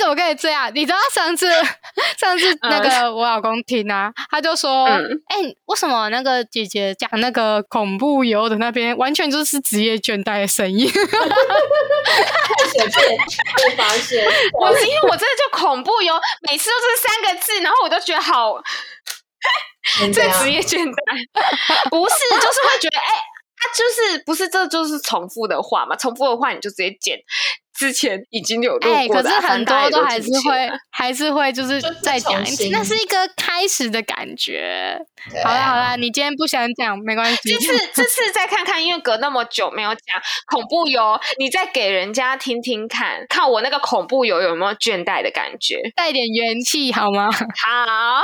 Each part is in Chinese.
且我跟你这样，你知道上次 上次那个我老公听啊，他就说，哎，为什么那个姐姐讲那个恐怖游的那边，完全就是职业倦怠的声音？太随便被发现。我因为我真的就恐怖游，每次都是三个字，然后我就觉得好，这职业倦怠，不是，就是会觉得，哎，他就是不是，这就是重复的话嘛？重复的话你就直接剪。之前已经有录过，可是很多都还是会，还是会就是再讲一次，那是一个开始的感觉。好了好了，你今天不想讲没关系，这次 这次再看看，因为隔那么久没有讲恐怖游，你再给人家听听看，看我那个恐怖游有没有倦怠的感觉，带点元气好吗？好，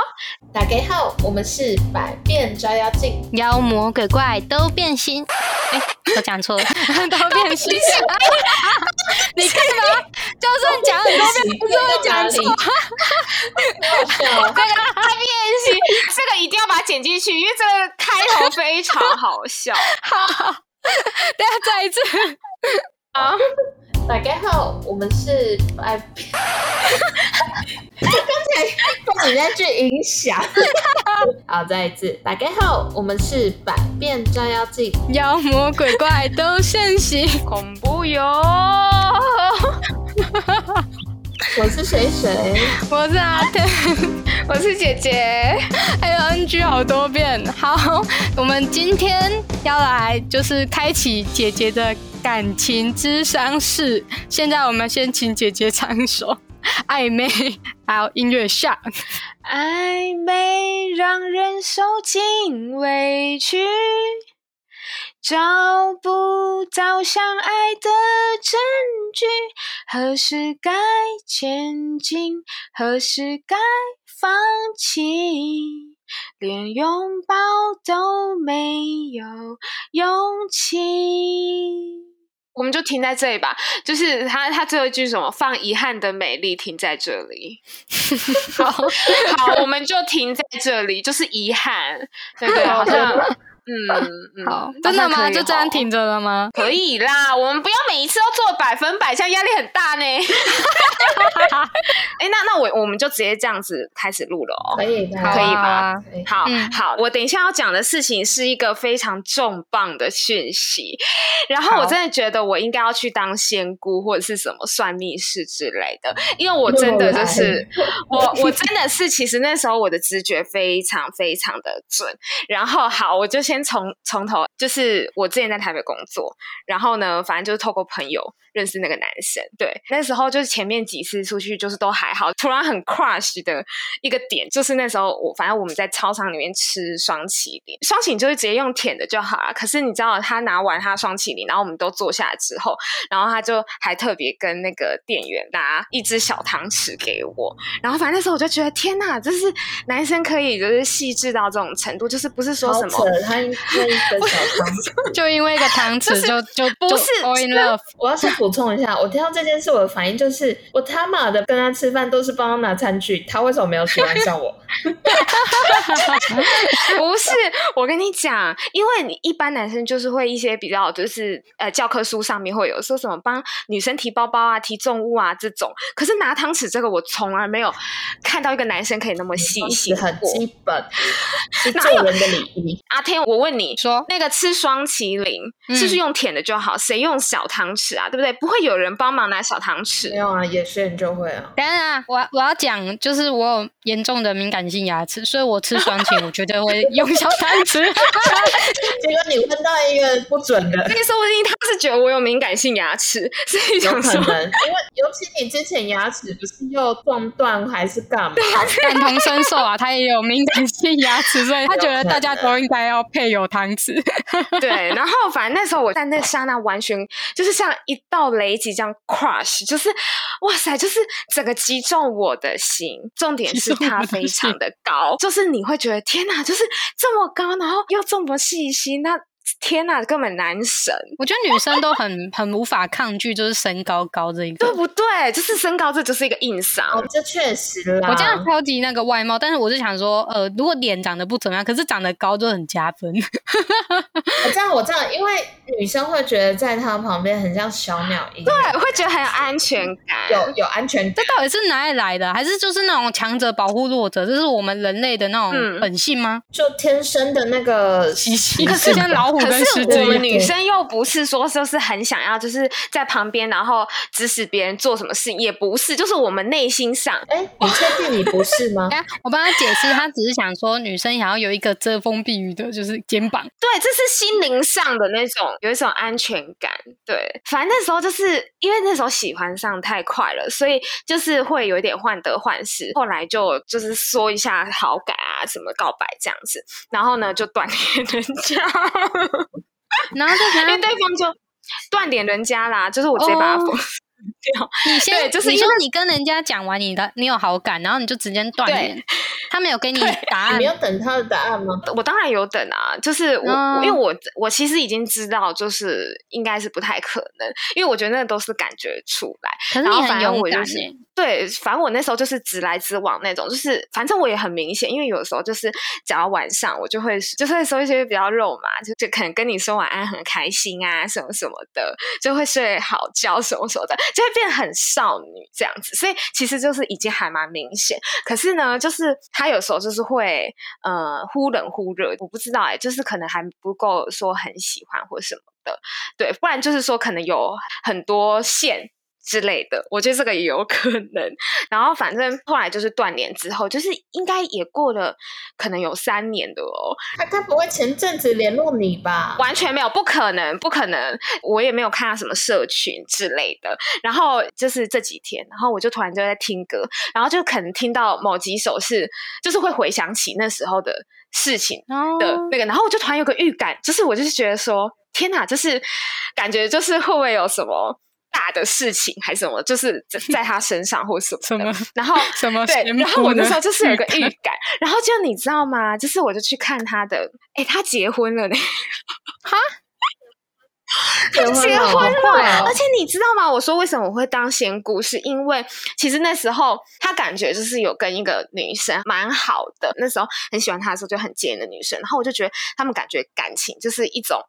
打给号，我们是百变抓妖镜，妖魔鬼怪都变心。哎，我讲错了，都变心。你看吗？就算讲很多遍，不是会讲错。这个太变形，这个一定要把它剪进去，因为这个开头非常好笑。好，大家再一次。啊，大家好，我们是百变。刚才被你那句影响。好，再一次，打开后，我们是百变照妖镜，妖魔鬼怪都现形，恐怖哟。我是谁谁？我是阿天，我是姐姐。还有 NG 好多遍。好，我们今天要来就是开启姐姐的感情之商室。现在我们先请姐姐唱一首 暧昧，还有音乐下。暧昧让人受尽委屈。找不到相爱的证据，何时该前进，何时该放弃，连拥抱都没有勇气。我们就停在这里吧，就是他他最后一句什么？放遗憾的美丽停在这里。好，好，我们就停在这里，就是遗憾，对不对？好像。嗯，好，真的吗？就这样挺着了吗？可以啦，我们不要每一次都做百分百，这样压力很大呢。哎，那那我我们就直接这样子开始录了哦。可以，可以吧？好好，我等一下要讲的事情是一个非常重磅的讯息，然后我真的觉得我应该要去当仙姑或者是什么算命师之类的，因为我真的就是 我我真的是，其实那时候我的直觉非常非常的准。然后好，我就先。从从头就是我之前在台北工作，然后呢，反正就是透过朋友认识那个男生。对，那时候就是前面几次出去就是都还好，突然很 crush 的一个点就是那时候我反正我们在操场里面吃双麒麟，双麒麟就是直接用舔的就好了。可是你知道他拿完他双麒麟，然后我们都坐下来之后，然后他就还特别跟那个店员拿一只小糖匙给我，然后反正那时候我就觉得天呐，就是男生可以就是细致到这种程度，就是不是说什么他。那一个小汤匙，就因为一个汤匙，就就不是。我要先补充一下，我听到这件事，我的反应就是，我他妈的跟他吃饭都是帮他拿餐具，他为什么没有喜欢上我？不是，我跟你讲，因为你一般男生就是会一些比较，就是呃教科书上面会有说什么帮女生提包包啊、提重物啊这种，可是拿汤匙这个，我从来没有看到一个男生可以那么细心，很基本，是做人的礼仪。阿天，我问。你说那个吃双麒麟是不是用舔的就好？谁用小汤匙啊？对不对？不会有人帮忙拿小汤匙。没有啊，有些人就会啊。当然啊，我我要讲，就是我有严重的敏感性牙齿，所以我吃双麒，我绝对会用小汤匙。结果你问到一个不准的，那说不定他是觉得我有敏感性牙齿，所以有可能。因为尤其你之前牙齿不是又撞断还是干嘛？感同身受啊，他也有敏感性牙齿，所以他觉得大家都应该要配有。有汤匙，对，然后反正那时候我在那刹那完全 就是像一道雷击这样 crush，就是哇塞，就是整个击中我的心。重点是它非常的高，就是你会觉得天哪，就是这么高，然后又这么细心，那。天呐，根本男神！我觉得女生都很 很无法抗拒，就是身高高这一个，对不对？就是身高，这就是一个硬伤。哦，这确实啦。我这样超级那个外貌，但是我是想说，呃，如果脸长得不怎么样，可是长得高就很加分。我 这样，我这样，因为女生会觉得在他旁边很像小鸟一样，对，会觉得很有安全感，有有安全感。这到底是哪里来的？还是就是那种强者保护弱者？这是我们人类的那种本性吗？就天生的那个习性？可是像老虎跟狮子，我们女生又不是说就是很想要，就是在旁边，然后指使别人做什么事，也不是，就是我们内心上。哎，你确定你不是吗？我帮他解释，他只是想说女生想要有一个遮风避雨的，就是肩膀。对，这是心灵上的那种，有一种安全感。对，反正那时候就是因为那时候喜欢上太快了，所以就是会有一点患得患失。后来就就是说一下好感啊，什么告白这样子，然后呢就断联人家，然后就因为对方就断点人家啦，就是我直接把他封。你 先，就是你说你跟人家讲完你的，你有好感，然后你就直接断联，他没有给你答案，你要等他的答案吗？我当然有等啊，就是我，因为我我其实已经知道，就是应该是不太可能，因为我觉得那都是感觉出来。可是你很勇敢对，反正我那时候就是直来直往那种，就是反正我也很明显，因为有时候就是讲到晚上我就会就会说一些比较肉嘛，就就可能跟你说晚安很开心啊什么什么的，就会睡好觉什么什么的，就会变很少女这样子，所以其实就是已经还蛮明显。可是呢，就是他有时候就是会呃忽冷忽热，我不知道哎，就是可能还不够说很喜欢或什么的，对，不然就是说可能有很多线。之类的，我觉得这个也有可能。然后反正后来就是断联之后，就是应该也过了可能有三年的哦。他他不会前阵子联络你吧？完全没有，不可能，不可能。我也没有看到什么社群之类的。然后就是这几天，然后我就突然就在听歌，然后就可能听到某几首是，就是会回想起那时候的事情的那个。然后我就突然有个预感，就是我就是觉得说，天哪，就是感觉就是会不会有什么？大的事情还是什么，就是在他身上或什么的，然后 什么对，然后我那时候就是有个 预感，然后就你知道吗？就是我就去看他的，哎，他结婚了呢，哈。他结婚了，而且你知道吗？我说为什么我会当仙姑，是因为其实那时候他感觉就是有跟一个女生蛮好的，那时候很喜欢他的时候就很贱的女生，然后我就觉得他们感觉感情就是一种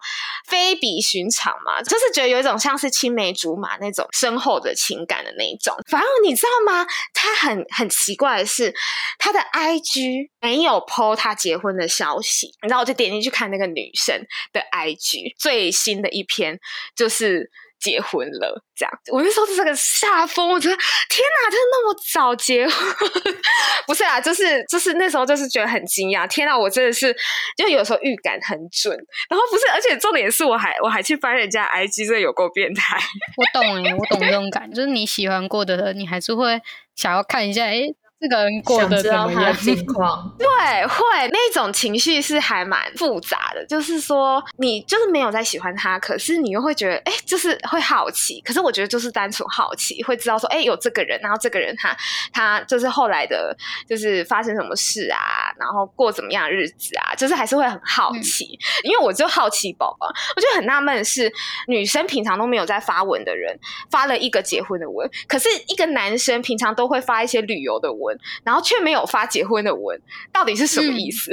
非比寻常嘛，就是觉得有一种像是青梅竹马那种深厚的情感的那一种。反正你知道吗？他很很奇怪的是，他的 IG 没有 PO 他结婚的消息，然后我就点进去看那个女生的 IG 最新的一。篇天就是结婚了，这样我那时候是个下风，我觉得天哪，真的那么早结婚？不是啊，就是就是那时候就是觉得很惊讶，天哪，我真的是就有时候预感很准，然后不是，而且重点是我还我还去翻人家 IG，这有够变态。我懂哎，我懂这种感，就是你喜欢过的，你还是会想要看一下，哎。这个人过得怎么样？情况 对，会那种情绪是还蛮复杂的。就是说，你就是没有在喜欢他，可是你又会觉得，哎，就是会好奇。可是我觉得就是单纯好奇，会知道说，哎，有这个人，然后这个人他他就是后来的，就是发生什么事啊，然后过怎么样的日子啊，就是还是会很好奇。因为我就好奇宝宝，我就很纳闷是女生平常都没有在发文的人，发了一个结婚的文，可是一个男生平常都会发一些旅游的文。然后却没有发结婚的文，到底是什么意思？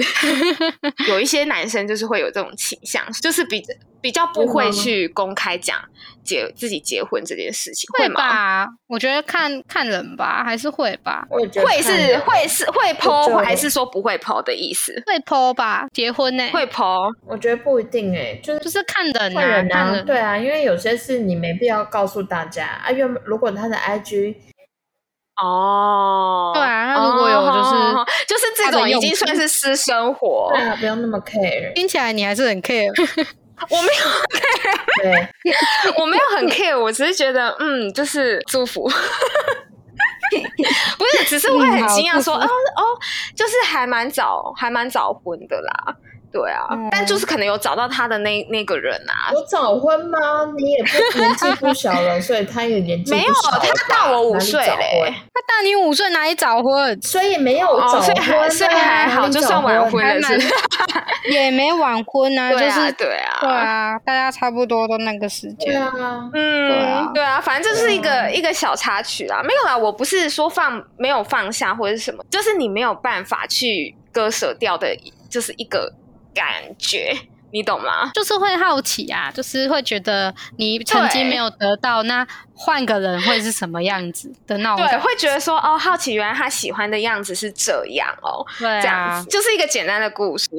有一些男生就是会有这种倾向，就是比比较不会去公开讲结自己结婚这件事情，会吧？我觉得看看人吧，还是会吧。会是会是会剖，还是说不会剖的意思？会剖吧，结婚呢？会剖？我觉得不一定哎，就是就是看人，看人啊，对啊，因为有些事你没必要告诉大家啊。因为如果他的 IG。哦，对啊，他如果有就是就是这种已经算是私生活，对啊，不用那么 care。听起来你还是很 care，我没有 care，对，我没有很 care，我只是觉得嗯，就是祝福，不是，只是会很惊讶说哦哦，就是还蛮早，还蛮早婚的啦。对啊，但就是可能有找到他的那那个人啊。有早婚吗？你也不年纪不小了，所以他也年纪没有，他大我五岁嘞。他大你五岁，哪里早婚？所以没有早婚，所以还好，就算晚婚了是。也没晚婚 啊，就是对啊，对啊，大家差不多都那个时间。对啊，嗯，对啊，反正就是一个一个小插曲啦。没有啦，我不是说放没有放下或者是什么，就是你没有办法去割舍掉的，就是一个感觉。你懂吗？就是会好奇啊，就是会觉得你曾经没有得到那。换个人会是什么样子的那种？对，会觉得说哦，好奇原来他喜欢的样子是这样哦，对，这样子就是一个简单的故事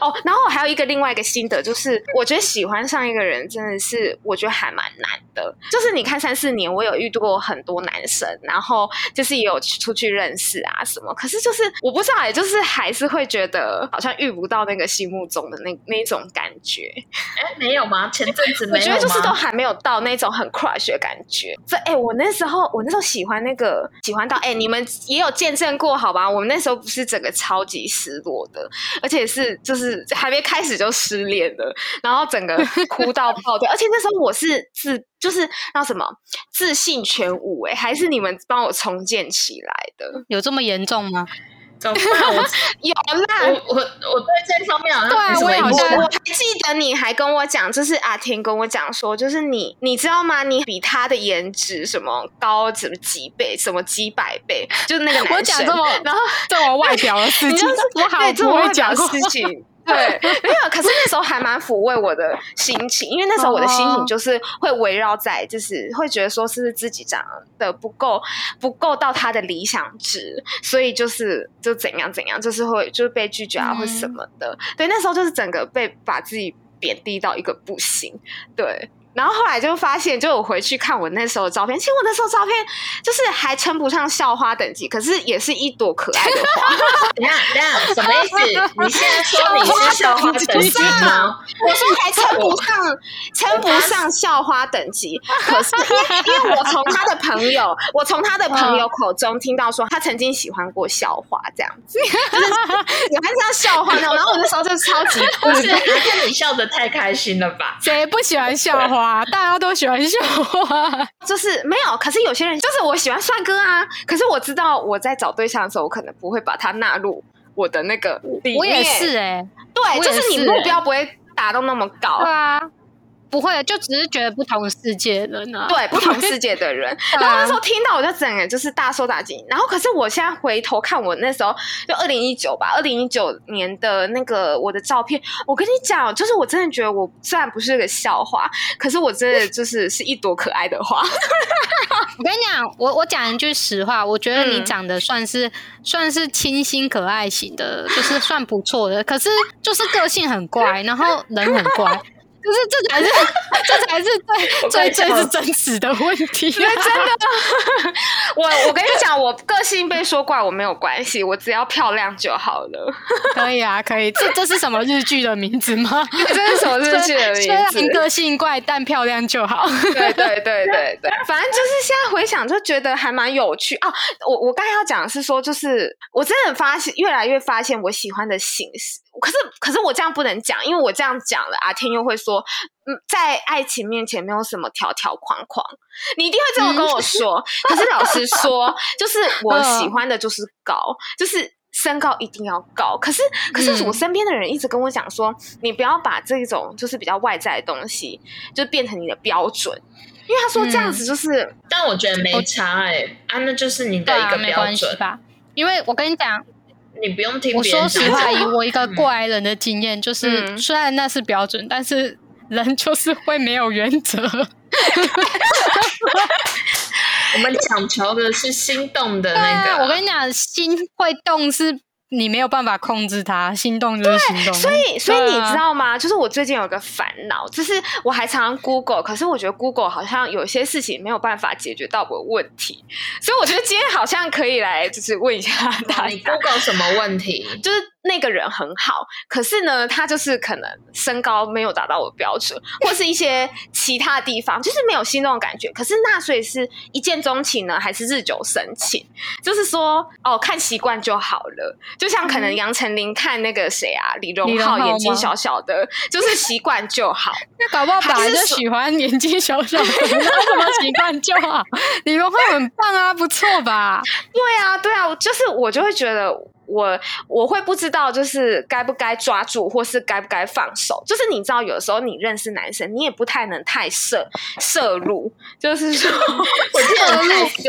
哦。然后我还有一个另外一个心得，就是我觉得喜欢上一个人真的是我觉得还蛮难的。就是你看三四年，我有遇到过很多男生，然后就是也有出去认识啊什么，可是就是我不知道，也就是还是会觉得好像遇不到那个心目中的那那种感觉。哎，没有吗？前阵子我觉得就是都还没有到那种很 crush 的感觉。这哎，我那时候我那时候喜欢那个喜欢到哎，你们也有见证过好吧？我们那时候不是整个超级失落的，而且是就是还没开始就失恋了，然后整个 哭到爆掉。而且那时候我是自就是那什么自信全无哎，还是你们帮我重建起来的？有这么严重吗？有啦，我我我对这方面好像对，我我还记得你还跟我讲，就是阿婷跟我讲说，就是你你知道吗？你比他的颜值什么高什么几倍，什么几百倍，就是那个男生。我讲这么然后这么外表的事情，我好这么外表的事情。对，没有。可是那时候还蛮抚慰我的心情，因为那时候我的心情就是会围绕在，就是会觉得说是自己长得不够，不够到他的理想值，所以就是就怎样怎样，就是会就是被拒绝啊，或什么的。对，那时候就是整个被把自己贬低到一个不行。对。然后后来就发现，就我回去看我那时候的照片，其实我那时候照片就是还称不上校花等级，可是也是一朵可爱的花。等下，等下，什么意思？你现在说你是校花等级吗？我说还称不上，称不上校花等级。可是因为我从他的朋友，我从他的朋友口中听到说，他曾经喜欢过校花这样子，就是喜欢像校花那种。然后我那时候就超级不是，看你笑得太开心了吧？谁不喜欢校花？大家都喜欢笑话，就是没有。可是有些人就是我喜欢帅哥啊。可是我知道我在找对象的时候，我可能不会把他纳入我的那个里面。我也是哎，对，就是你目标不会达到那么高。对啊。不会，就只是觉得不同世界的人，对不同世界的人。然后那时候听到，我就整个就是大受打击。然后，可是我现在回头看，我那时候就二零一九吧，二零一九年的那个我的照片，我跟你讲，就是我真的觉得我虽然不是个笑话，可是我真的就是是一朵可爱的花。我跟你讲，我我讲一句实话，我觉得你长得算是算是清新可爱型的，就是算不错的。可是就是个性很怪，然后人很怪。就是这才是，这才是 最最最是真实的问题。因为真的，我我跟你讲，我个性被说怪我没有关系，我只要漂亮就好了。可以啊，可以。这这是什么日剧的名字吗？这是什么日剧的名字？个性怪但漂亮就好。对对对对对，反正就是现在回想就觉得还蛮有趣啊。我我刚才要讲的是说，就是我真的发现越来越发现我喜欢的形式。可是，可是我这样不能讲，因为我这样讲了，阿天又会说，嗯，在爱情面前没有什么条条框框，你一定会这么跟我说。可是老实说，就是我喜欢的就是高，就是身高一定要高。可是，可是我身边的人一直跟我讲说，你不要把这种就是比较外在的东西，就变成你的标准，因为他说这样子就是，但我觉得没差哎，啊，那就是你的一个标准吧。因为我跟你讲。你不用听。我说实话，以我一个过来人的经验，就是虽然那是标准，但是人就是会没有原则。我们讲求的是心动的那个。我跟你讲，心会动是。你没有办法控制它，心动就是心动。所以，所以你知道吗？就是我最近有个烦恼，就是我还常常 Google，可是我觉得 Google 好像有些事情没有办法解决到我的问题，所以我觉得今天好像可以来，就是问一下大家，Google 什么问题？就是那个人很好，可是呢，他就是可能身高没有达到我的标准，或是一些其他地方，就是没有心动的感觉。可是那所以是一见钟情呢，还是日久生情？就是说，哦，看习惯就好了。就像可能杨丞琳看那个谁啊，李荣浩，眼睛小小的，就是习惯就好。那搞不好本来就喜欢眼睛小小的，那什么习惯就好？李荣浩很棒啊，不错吧？对啊，对啊，就是我就会觉得。我我会不知道，就是该不该抓住，或是该不该放手。就是你知道，有时候你认识男生，你也不太能太摄摄入。就是说，我听得太色，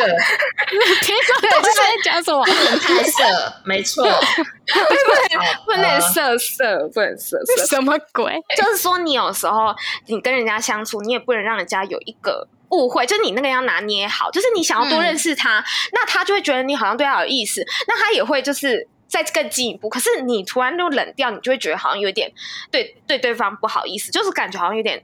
听说他在讲什么？不能太色，没错，不能色色，不能色色，什么鬼？就是说，你有时候你跟人家相处，你也不能让人家有一个误会，就是你那个要拿捏好。就是你想要多认识他，那他就会觉得你好像对他有意思，那他也会就是。再更进一步，可是你突然就冷掉，你就会觉得好像有点对对对方不好意思，就是感觉好像有点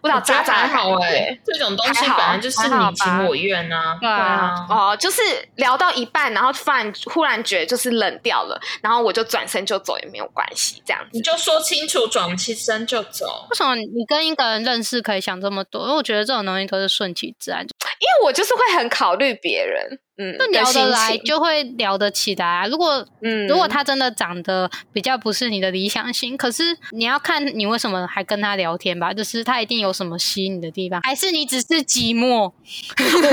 不知道渣渣好哎，这种东西本来就是你情我愿啊，对啊，哦，就是聊到一半，然后突然忽然觉得就是冷掉了，然后我就转身就走也没有关系，这样子。你就说清楚，转身就走。为什么你跟一个人认识可以想这么多？因为我觉得这种东西都是顺其自然，因为我就是会很考虑别人。嗯，那聊得来就会聊得起来。啊如果嗯，如果他真的长得比较不是你的理想型，可是你要看你为什么还跟他聊天吧，就是他一定有什么吸引你的地方，还是你只是寂寞？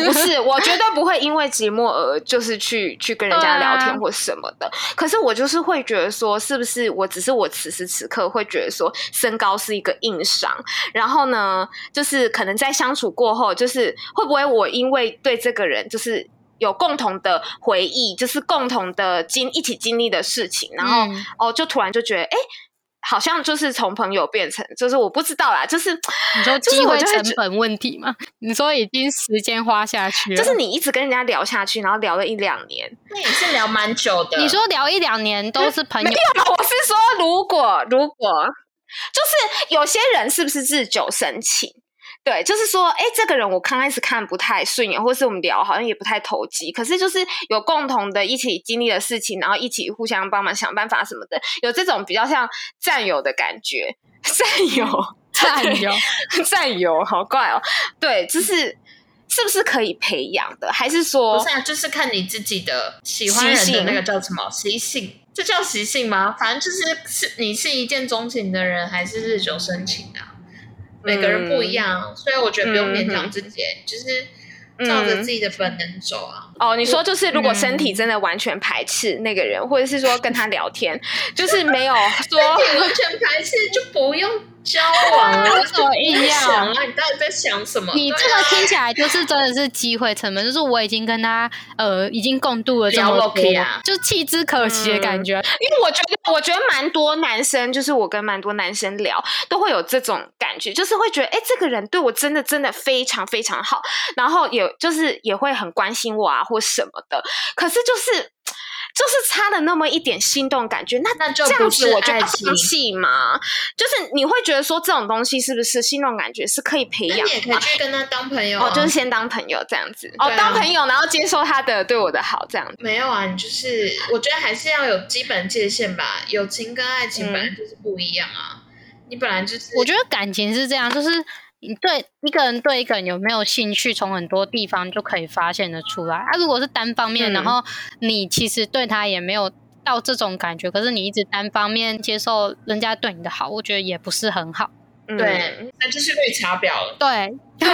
不是，我绝对不会因为寂寞而就是去去跟人家聊天或什么的。可是我就是会觉得说，是不是我只是我此时此刻会觉得说身高是一个硬伤？然后呢，就是可能在相处过后，就是会不会我因为对这个人就是。有共同的回忆，就是共同的经一起经历的事情，然后哦，就突然就觉得，哎，好像就是从朋友变成，就是我不知道啦，就是你说机会成本问题嘛？你说已经时间花下去，就是你一直跟人家聊下去，然后聊了一两年，那也是聊蛮久的。你说聊一两年都是朋友，我是说，如果如果就是有些人是不是日久生情？对，就是说，哎，这个人我刚开始看不太顺眼，或是我们聊好像也不太投机，可是就是有共同的一起经历的事情，然后一起互相帮忙想办法什么的，有这种比较像战友的感觉，战友，战友，战友，好怪哦。对，就是是不是可以培养的，还是说，不是，啊就是看你自己的喜欢人的那个叫什么习性，这叫习性吗？反正就是是你是一见钟情的人，还是日久生情啊？每个人不一样，所以我觉得不用勉强自己，就是照着自己的本能走啊。哦，你说就是如果身体真的完全排斥那个人，或者是说跟他聊天，就是没有 说完全排斥，就不用。交往为什么一样 啊？你到底在想什么？你这个听起来就是真的是机会成本，就是我已经跟他呃已经共度了这么多，就弃之可惜的感觉。因为我觉得，我觉得蛮多男生，就是我跟蛮多男生聊，都会有这种感觉，就是会觉得，哎，这个人对我真的真的非常非常好，然后也就是也会很关心我啊，或什么的。可是就是。就是差了那么一点心动感觉，那那就这样子我就放弃嘛。就是你会觉得说这种东西是不是心动感觉是可以培养？你也可以去跟他当朋友哦，就是先当朋友这样子哦，当朋友然后接受他的对我的好这样。没有啊，你就是我觉得还是要有基本界限吧。友情跟爱情本来就是不一样啊。你本来就是我觉得感情是这样，就是。你对一个人对一个人有没有兴趣，从很多地方就可以发现的出来。啊，如果是单方面，然后你其实对他也没有到这种感觉，可是你一直单方面接受人家对你的好，我觉得也不是很好。对，那就是绿茶婊了。对。对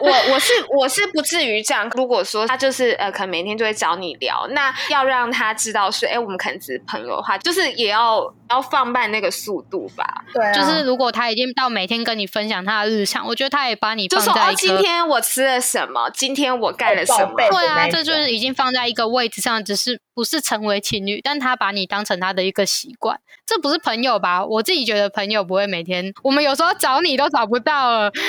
我我是 我是不至于这样。如果说他就是呃，可能每天就会找你聊，那要让他知道是哎，我们可能只是朋友的话，就是也要要放慢那个速度吧。对，就是如果他已经到每天跟你分享他的日常，我觉得他也把你就说哦，今天我吃了什么，今天我干了什么。对啊，这就是已经放在一个位置上，只是不是成为情侣，但他把你当成他的一个习惯，这不是朋友吧？我自己觉得朋友不会每天，我们有时候找你都找不到了。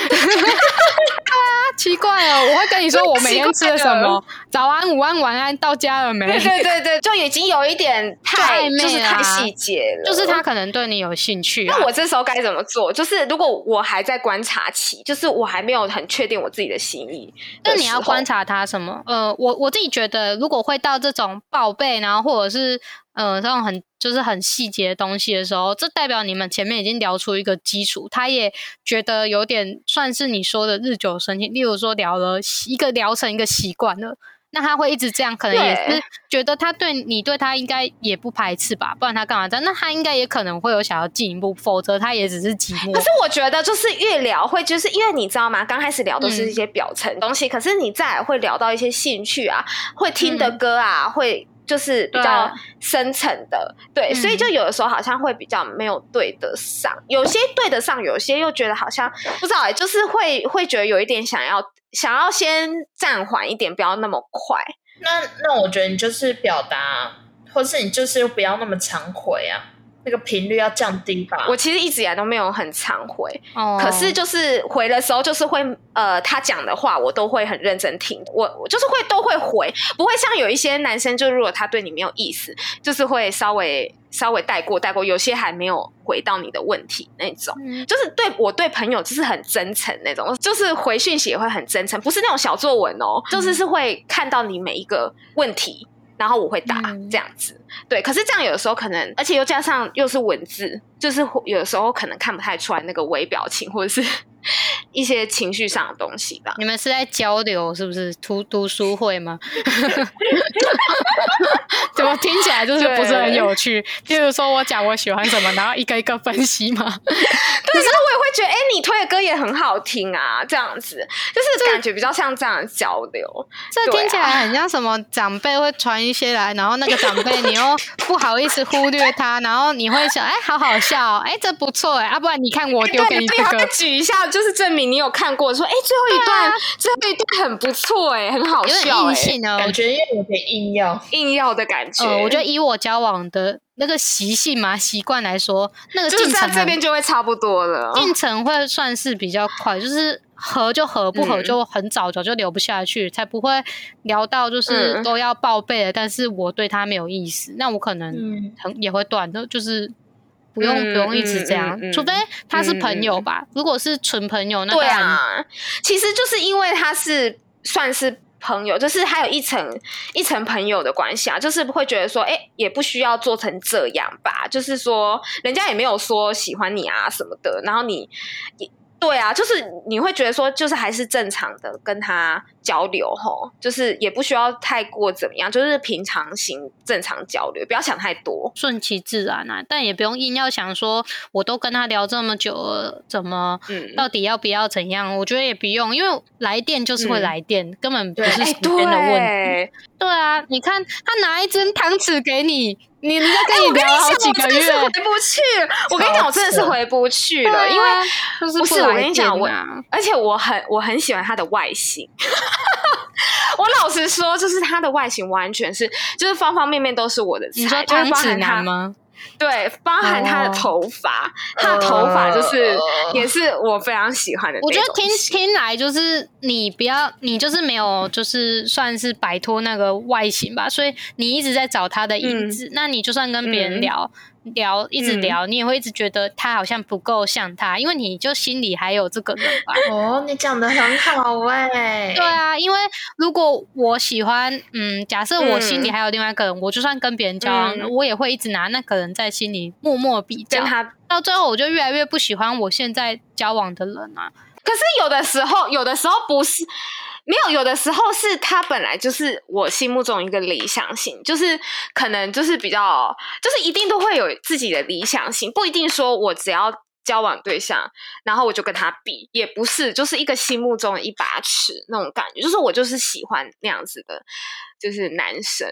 对 啊，奇怪哦！我会跟你说我每天吃了什么，早安、午安、晚安，到家了没？对对对，就已经有一点太就是太细节了。就就是他可能对你有兴趣。那我这时候该怎么做？就是如果我还在观察期，就是我还没有很确定我自己的心意，那你要观察他什么？呃，我我自己觉得，如果会到这种报备，然后或者是呃这种很就是很细节的东西的时候，这代表你们前面已经聊出一个基础，他也觉得有点算是你说的日久生情。例如说聊了一个聊成一个习惯了。那他会一直这样，可能也是觉得他对你对他应该也不排斥吧，不然他干嘛这样？那他应该也可能会有想要进一步，否则他也只是寂寞。可是我觉得就是越聊会，就是因为你知道吗？刚开始聊都是一些表层东西，可是你再会聊到一些兴趣啊，会听的歌啊，会就是比较深层的，对，所以就有的时候好像会比较没有对得上，有些对得上，有些又觉得好像不知道哎，就是会会觉得有一点想要。想要先暂缓一点，不要那么快。那那我觉得你就是表达，或是你就是不要那么常回啊，那个频率要降低吧。我其实一直以来都没有很常回，可是就是回的时候，就是会呃，他讲的话我都会很认真听。我我就是会都会回，不会像有一些男生，就如果他对你没有意思，就是会稍微。稍微带过带过，有些还没有回到你的问题那种，就是对我对朋友就是很真诚那种，就是回讯息也会很真诚，不是那种小作文哦，就是是会看到你每一个问题，然后我会打这样子。对，可是这样有的时候可能，而且又加上又是文字，就是有的时候可能看不太出来那个微表情或者是。一些情绪上的东西吧。你们是在交流，是不是读读书会吗？怎么听起来就是不是很有趣？就是说我讲我喜欢什么，然后一个一个分析嘛。可是我也会觉得，哎，你推的歌也很好听啊，这样子就是感觉比较像这样的交流。这听起来很像什么长辈会传一些来，然后那个长辈你又不好意思忽略他，然后你会想，哎，好好笑，哎，这不错哎，要不然你看我丢给你这个，举一下。就是证明你有看过，说哎，最后一段，最后一段很不错，哎，很好笑，哎，感觉因为有点硬要，硬要的感觉。我觉得以我交往的那个习性嘛，习惯来说，那个进程这边就会差不多了，进程会算是比较快，就是合就合，不合就很早早就留不下去，才不会聊到就是都要报备了，但是我对他没有意思，那我可能很也会断的，就是。不用不用一直这样，除非他是朋友吧。如果是纯朋友，那对啊，其实就是因为他是算是朋友，就是还有一层一层朋友的关系啊，就是会觉得说，哎，也不需要做成这样吧。就是说，人家也没有说喜欢你啊什么的，然后你。对啊，就是你会觉得说，就是还是正常的跟他交流吼，就是也不需要太过怎么样，就是平常心正常交流，不要想太多，顺其自然啊。但也不用硬要想说，我都跟他聊这么久了，怎么到底要不要怎样？我觉得也不用，因为来电就是会来电，根本不是时间的问题。对啊，你看他拿一针汤匙给你。你人家跟你聊好几个月，回不去。我跟你讲，我真的是回不去了，因为不是我跟你讲，我而且我很我很喜欢他的外形。我老实说，就是他的外形完全是，就是方方面面都是我的菜，就是包含他吗？对，包含他的头发，他的头发就是也是我非常喜欢的。我觉得听听来就是你不要，你就是没有，就是算是摆脱那个外形吧，所以你一直在找他的影子。那你就算跟别人聊。聊一直聊，你也会一直觉得他好像不够像他，因为你就心里还有这个人吧。哦，你讲的很好哎。对啊，因为如果我喜欢，嗯，假设我心里还有另外一个人，我就算跟别人交往，我也会一直拿那个人在心里默默比较。他到最后，我就越来越不喜欢我现在交往的人啊。可是有的时候，有的时候不是。没有，有的时候是他本来就是我心目中一个理想型，就是可能就是比较，就是一定都会有自己的理想型，不一定说我只要交往对象，然后我就跟他比，也不是，就是一个心目中的一把尺那种感觉，就是我就是喜欢那样子的，就是男生。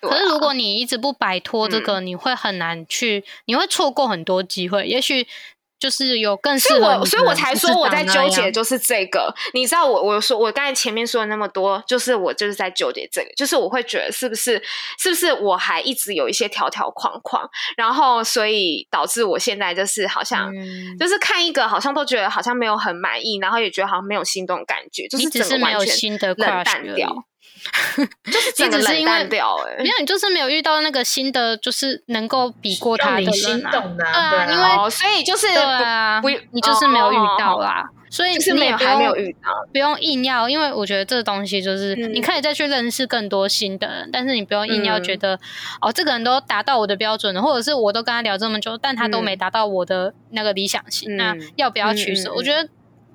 可是如果你一直不摆脱这个，你会很难去，你会错过很多机会，也许。就是有更适合，所以我才说我在纠结，就是这个。你知道，我我说我刚才前面说了那么多，就是我就是在纠结这个，就是我会觉得是不是是不是我还一直有一些条条框框，然后所以导致我现在就是好像就是看一个好像都觉得好像没有很满意，然后也觉得好像没有心动感觉，就是整个完全新的冷淡掉。就是整个冷淡掉，哎，没有，你就是没有遇到那个新的，就是能够比过他的人，对啊，因为所以就是对啊，不，你就是没有遇到啦，所以是没有还没有遇到，不用硬要，因为我觉得这个东西就是你可以再去认识更多新的人，但是你不用硬要觉得哦，这个人都达到我的标准了，或者是我都跟他聊这么久，但他都没达到我的那个理想型，那要不要取舍？我觉得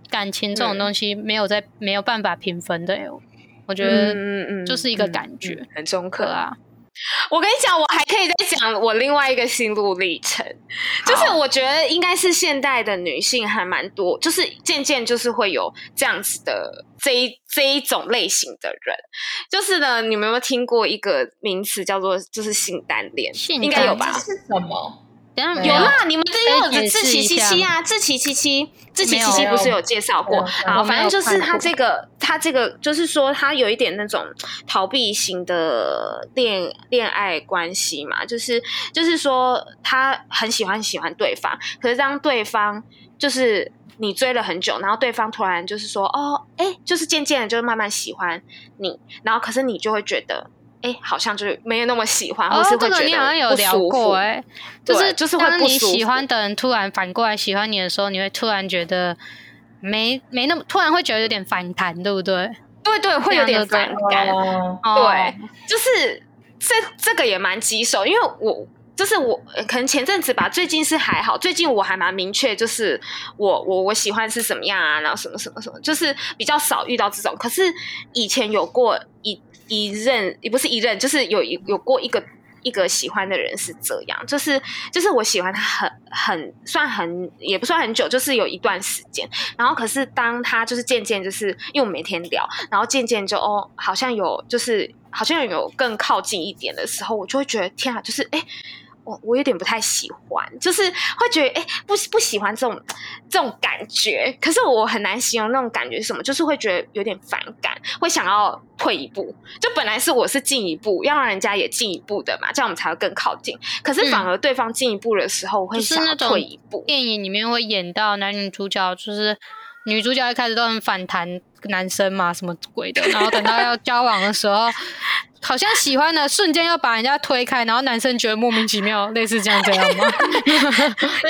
感情这种东西没有在没有办法平分的哟。我觉得，嗯嗯，就是一个感觉，很中肯啊。我跟你讲，我还可以再讲我另外一个心路历程，就是我觉得应该是现代的女性还蛮多，就是渐渐就是会有这样子的这一这一种类型的人。就是呢，你们有没有听过一个名词叫做就是性单恋？应该有吧？是什么？有啦，你们这有自奇七七啊，自奇七七，自奇七七不是有介绍过？啊，反正就是他这个，他这个就是说，他有一点那种逃避型的恋恋爱关系嘛，就是就是说，他很喜欢喜欢对方，可是当对方就是你追了很久，然后对方突然就是说，哦，哎，就是渐渐的，就是慢慢喜欢你，然后可是你就会觉得。哎，好像就是没有那么喜欢，或是会觉得你好像有聊过哎，就是就是当你喜欢的人突然反过来喜欢你的时候，你会突然觉得没没那么突然会觉得有点反弹，对不对？对对，会有点反感。对，就是这这个也蛮棘手，因为我就是我可能前阵子吧，最近是还好，最近我还蛮明确，就是我我我喜欢是什么样啊，然后什么什么什么，就是比较少遇到这种。可是以前有过一。一任也不是一任，就是有一有过一个一个喜欢的人是这样，就是就是我喜欢他很很算很也不算很久，就是有一段时间。然后可是当他就是渐渐就是因为我每天聊，然后渐渐就哦好像有就是好像有更靠近一点的时候，我就会觉得天啊，就是哎。我我有点不太喜欢，就是会觉得哎不不喜欢这种这种感觉，可是我很难形容那种感觉是什么，就是会觉得有点反感，会想要退一步。就本来是我是进一步，要让人家也进一步的嘛，这样我们才会更靠近。可是反而对方进一步的时候，我会想要退一步。电影里面会演到男女主角，就是女主角一开始都很反弹男生嘛，什么鬼的，然后等到要交往的时候。好像喜欢的瞬间要把人家推开，然后男生觉得莫名其妙，类似这样这样吗？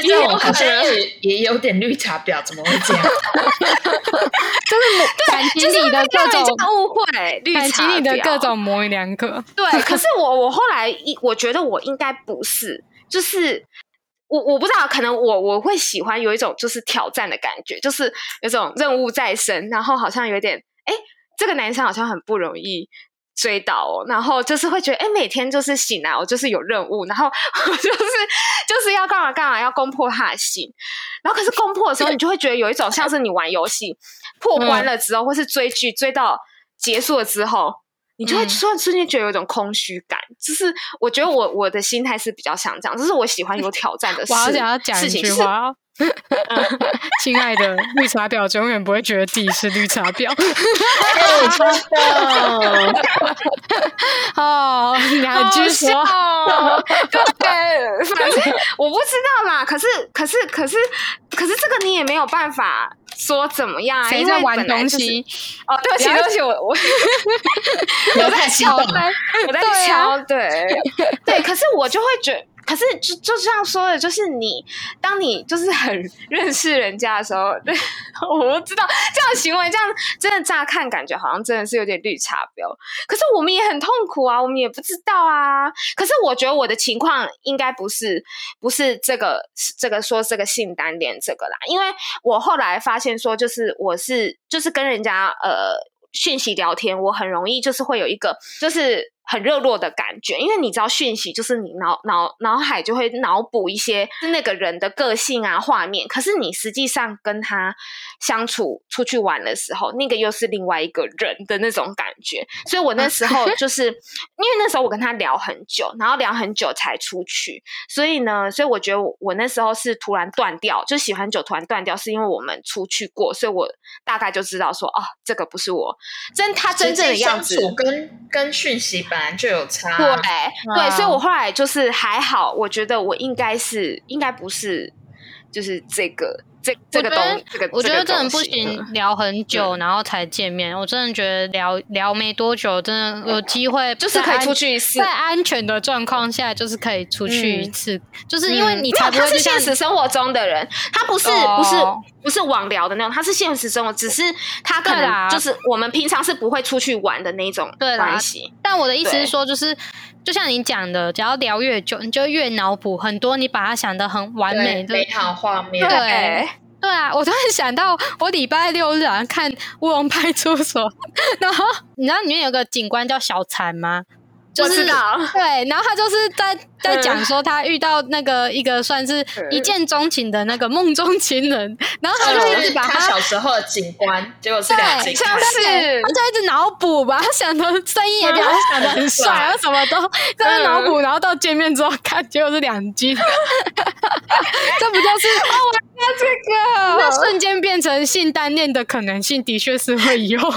这种好像也也有点绿茶婊，怎么会这样？就是感情里的各种误会，感情里的各种模棱两可。对，可是我我后来一我觉得我应该不是，就是我我不知道，可能我我会喜欢有一种就是挑战的感觉，就是有种任务在身，然后好像有点哎，这个男生好像很不容易。追到哦，然后就是会觉得，哎，每天就是醒来，我就是有任务，然后我就是就是要干嘛干嘛，要攻破他的心。然后可是攻破的时候，你就会觉得有一种像是你玩游戏破关了之后，或是追剧追到结束了之后，你就会突然瞬间觉得有一种空虚感。就是我觉得我我的心态是比较像这样，就是我喜欢有挑战的 事。我想要讲一句话。亲爱的绿茶婊，永远不会觉得自己是绿茶婊。真的哦，两句说，对，反正我不知道啦。可是，可是，可是，可是，这个你也没有办法说怎么样啊？谁在玩东西？哦，对不起，对不起，我我 我在敲，我在敲，对 对。可是我就会觉。可是就就这样说的，就是你，当你就是很认识人家的时候，我不知道这样行为，这样真的乍看感觉好像真的是有点绿茶婊。可是我们也很痛苦啊，我们也不知道啊。可是我觉得我的情况应该不是不是这个这个说这个性单恋这个啦，因为我后来发现说，就是我是就是跟人家呃讯息聊天，我很容易就是会有一个就是。很热络的感觉，因为你知道讯息就是你脑脑脑海就会脑补一些那个人的个性啊画面，可是你实际上跟他相处出去玩的时候，那个又是另外一个人的那种感觉。所以我那时候 就是因为那时候我跟他聊很久，然后聊很久才出去，所以呢，所以我觉得我那时候是突然断掉，就喜欢久突然断掉，是因为我们出去过，所以我大概就知道说哦，这个不是我真他真正的样子，跟跟讯息吧。本来就有差，对对，所以我后来就是还好，我觉得我应该是应该不是，就是这个这这个东这个我觉得真的不行，聊很久然后才见面。我真的觉得聊聊没多久，真的有机会就是可以出去一次，在安全的状况下，就是可以出去一次。就是因为你才不是现实生活中的人，他不是不是不是网聊的那种，他是现实生活，只是他可能就是我们平常是不会出去玩的那种关系。但我的意思是说，就是就像你讲的，只要聊越久，你就越脑补很多，你把它想的很完美的美好画面。对。对啊，我突然想到，我礼拜六日啊看《乌龙派出所》，然后 你知道里面有个警官叫小残吗？就是对，然后他就是在 在讲说他遇到那个一个算是一见钟情的那个梦中情人，然后他就一直把他小时候的景观，结果是两警官，是他就一直脑补吧，他想的声音也比他想的很帅，然后什么都在脑补，然后到见面之后看，结果是两斤，这不就是 哦？我要这个，那瞬间变成性单恋的可能性的确是会有，对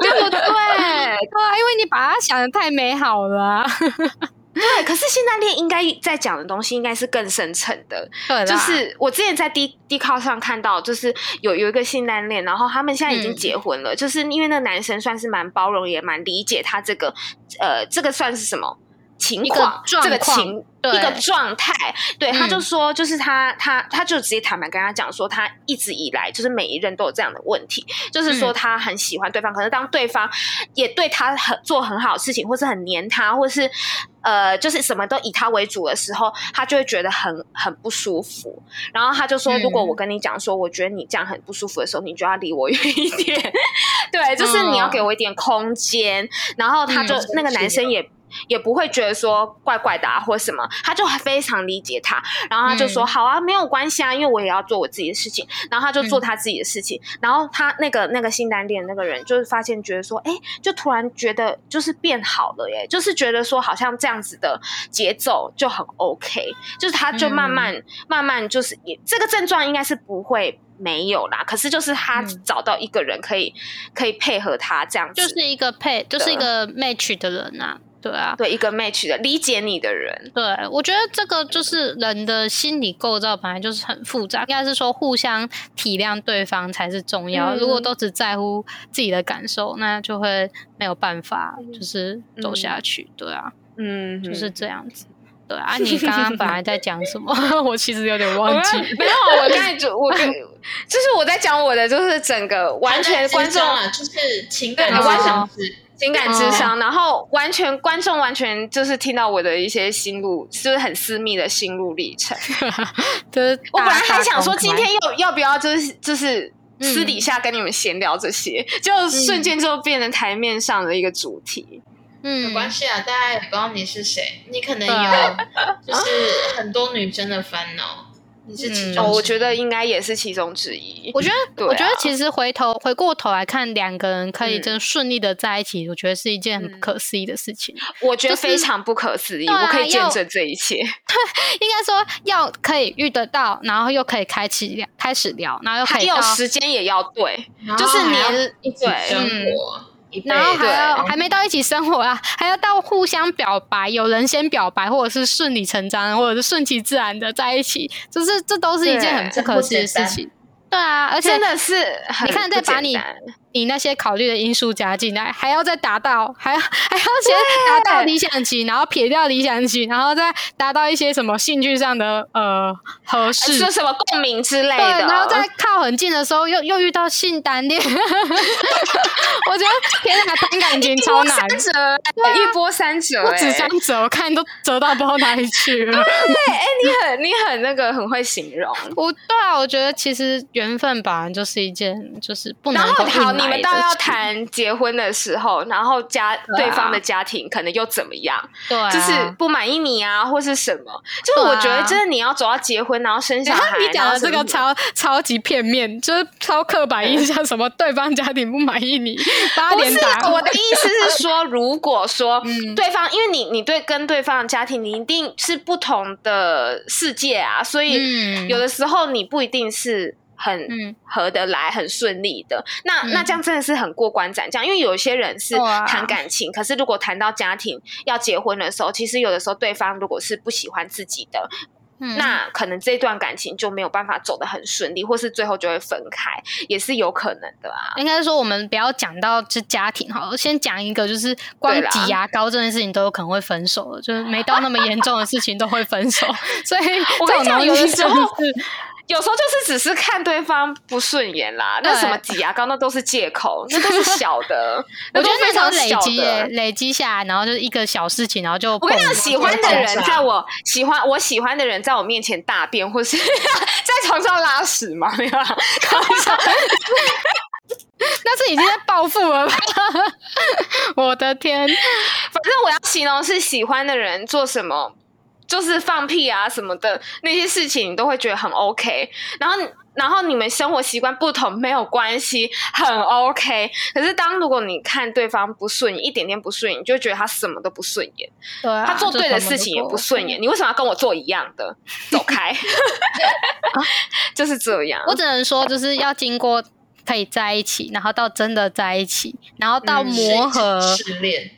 对不对？对啊，因为你把他想的太美。好了，对，可是现在恋应该在讲的东西应该是更深层的，对，就是我之前在 D D 靠上看到，就是有有一个性单恋，然后他们现在已经结婚了，就是因为那个男生算是蛮包容，也蛮理解他这个，呃，这个算是什么？情况，这个情一个状态，对，他就说，就是他他他就直接坦白跟他讲说，他一直以来就是每一任都有这样的问题，就是说他很喜欢对方，可是当对方也对他很做很好的事情，或是很黏他，或是呃，就是什么都以他为主的时候，他就会觉得很很不舒服。然后他就说，如果我跟你讲说，我觉得你这样很不舒服的时候，你就要离我远一点，对，就是你要给我一点空间。然后他就那个男生也。也不会觉得说怪怪的啊，或什么，他就非常理解他，然后他就说好啊，没有关系啊，因为我也要做我自己的事情，然后他就做他自己的事情，然后他那个那个新单恋那个人就是发现觉得说，哎，就突然觉得就是变好了耶，就是觉得说好像这样子的节奏就很 OK，就是他就慢慢慢慢就是也这个症状应该是不会没有啦，可是就是他找到一个人可以可以配合他这样子，就是一个配就是一个 match 的人啊。对啊，对一个 match 的理解你的人，对我觉得这个就是人的心理构造本来就是很复杂，应该是说互相体谅对方才是重要。如果都只在乎自己的感受，那就会没有办法就是走下去。对啊，嗯，就是这样子。对 啊，你刚刚本来在讲什么？我其实有点忘记。没有，我刚才就我跟就是我在讲我的，就是整个完全观众啊，就是情感的完全。情感智商，然后完全观众完全就是听到我的一些心路，就是很私密的心路历程。就是我本来还想说今天要要不要就是就是私底下跟你们闲聊这些，就瞬间就变成台面上的一个主题。嗯，没关系啊，大家也不知道你是谁，你可能有就是很多女生的烦恼。哦，我觉得应该也是其中之一。我觉得，我觉得其实回头回过头来看，两个人可以真顺利的在一起，我觉得是一件很不可思议的事情。我觉得非常不可思议，我可以见证这一切。对，应该说要可以遇得到，然后又可以开启聊，开始聊，然后又可以有时间也要对，就是连一起生活。然后还要还没到一起生活啊，还要到互相表白，有人先表白，或者是顺理成章，或者是顺其自然的在一起，就是这都是一件很不可思议的事情。对啊，而且真的是你看，再把你。你那些考虑的因素加进来，还要再达到，还要还要先达到理想型，然后撇掉理想型，然后再达到一些什么兴趣上的呃合适，说什么共鸣之类的，然后在靠很近的时候又又遇到性单恋，我觉得天哪，单感情超难，一波三折，不止三折，我看都折到不知道哪里去了。对，哎，你很你很那个很会形容，我对啊，我觉得其实缘分吧，就是一件就是不能够你。你们到要谈结婚的时候，然后家对方的家庭可能又怎么样？对，就是不满意你啊，或是什么？就是我觉得，真的你要走到结婚，然后生小孩，你讲的这个超超级片面，就是超刻板印象，什么对方家庭不满意你，八点打。我的意思是说，如果说 对方，因为你你对跟对方的家庭，你一定是不同的世界啊，所以有的时候你不一定是。很合得来，很顺利的。那那这样真的是很过关斩将，因为有些人是谈感情，可是如果谈到家庭要结婚的时候，其实有的时候对方如果是不喜欢自己的那可能这段感情就没有办法走得很顺利，或是最后就会分开，也是有可能的啊。应该说，我们不要讲到这家庭好，先讲一个，就是光挤牙膏这件事情都有可能会分手了，就是没到那么严重的事情都会分手。所以我跟你讲，有的时候。有时候就是只是看对方不顺眼啦，那什么挤牙膏那都是借口，那都是小的。我觉得非常累积累积下来，然后就是一个小事情，然后就我跟你讲，喜欢的人在我喜欢我喜欢的人在我面前大便，或是 在床上拉屎嘛？没有，开玩笑。那是已经在报复了吧？我的天，反正我要形容是喜欢的人做什么。就是放屁啊什么的那些事情，你都会觉得很 OK。然后，然后你们生活习惯不同没有关系，很 OK。可是，当如果你看对方不顺眼，一点点不顺眼，你就觉得他什么都不顺眼。对，他做对的事情也不顺眼，你为什么要跟我做一样的？走开！就是这样。我只能说，就是要经过。可以在一起，然后到真的在一起，然后到磨合，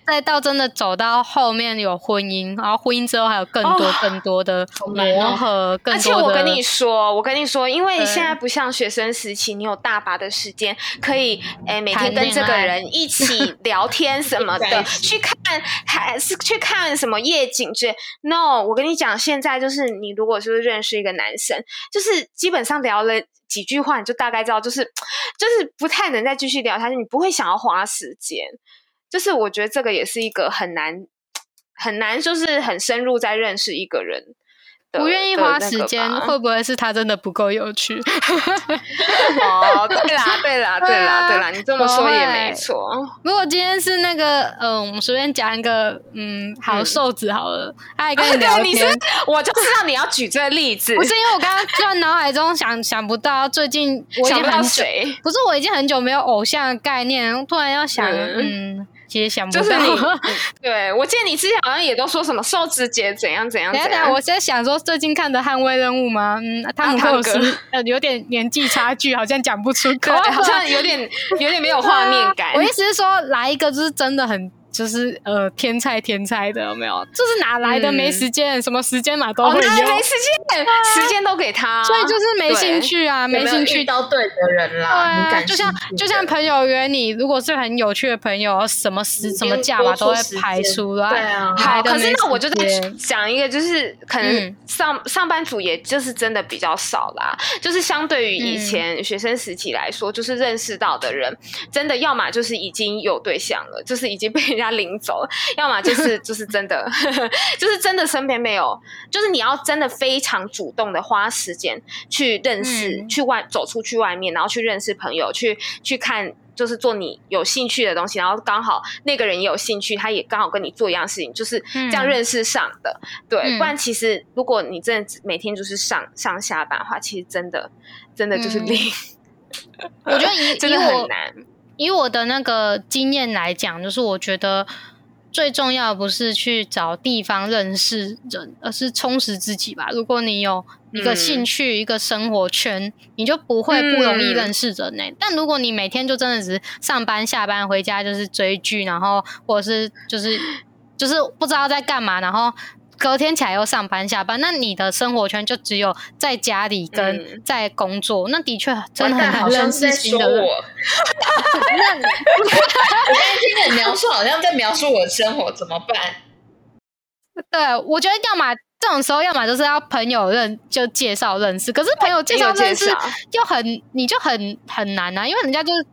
再到真的走到后面有婚姻，然后婚姻之后还有更多更多的磨合。而且我跟你说，我跟你说，因为现在不像学生时期，你有大把的时间可以，哎，每天跟这个人一起聊天什么的，去看还是去看什么夜景之类。No，我跟你讲，现在就是你如果是认识一个男生，就是基本上聊了。几句话你就大概知道，就是就是不太能再继续聊下去，你不会想要花时间。就是我觉得这个也是一个很难很难，就是很深入再认识一个人。不愿意花时间，会不会是他真的不够有趣？哦，对啦，对啦，对啦，对啦，你这么说也没错。如果今天是那个，嗯，我们随便讲一个，嗯，好瘦子好了，他也跟 你聊天，我就知道你要举这个例子，不是因为我刚刚在脑海中想想不到，最近我已经很久，不是我已经很久没有偶像的概念，突然要想，嗯。其实想不到，就是你，对我记得你之前好像也都说什么瘦子节怎样怎样。等下，我在想说最近看的《捍卫任务》吗？嗯，他们克斯呃有点年纪差距，好像讲不出口，好像有点有点没有画面感。我意思是说，来一个就是真的很。就是呃，天菜天菜的有没有？就是哪来的没时间？什么时间嘛都会有。没时间，时间都给他，所以就是没兴趣啊，没兴趣。遇到对的人啦，对啊，就像就像朋友约你，如果是很有趣的朋友，什么时什么价嘛都会排出来。对啊，好，可是那我就在讲一个，就是可能上上班族，也就是真的比较少啦。就是相对于以前学生时期来说，就是认识到的人，真的要么就是已经有对象了，就是已经被人家。领走，要么就是 就是真的，就是真的身边没有，就是你要真的非常主动的花时间去认识，去外走出去外面，然后去认识朋友，去去看，就是做你有兴趣的东西，然后刚好那个人也有兴趣，他也刚好跟你做一样事情，就是这样认识上的。对，不然其实如果你真的每天就是上上下班的话，其实真的真的就是零。我觉得以 真的很难。以我的那个经验来讲，就是我觉得最重要的不是去找地方认识人，而是充实自己吧。如果你有一个兴趣、一个生活圈，你就不会不容易认识人呢。但如果你每天就真的只是上班、下班、回家就是追剧，然后或者是就是就是不知道在干嘛，然后。隔天起来又上班下班，那你的生活圈就只有在家里跟在工作，那的确真的很难认识新的人。我刚才听你描述，好像在描述我的生活，怎么办？对，我觉得要么这种时候，要么就是要朋友认就介绍认识，可是朋友介绍认识就很你就很很难啊，因为人家就是。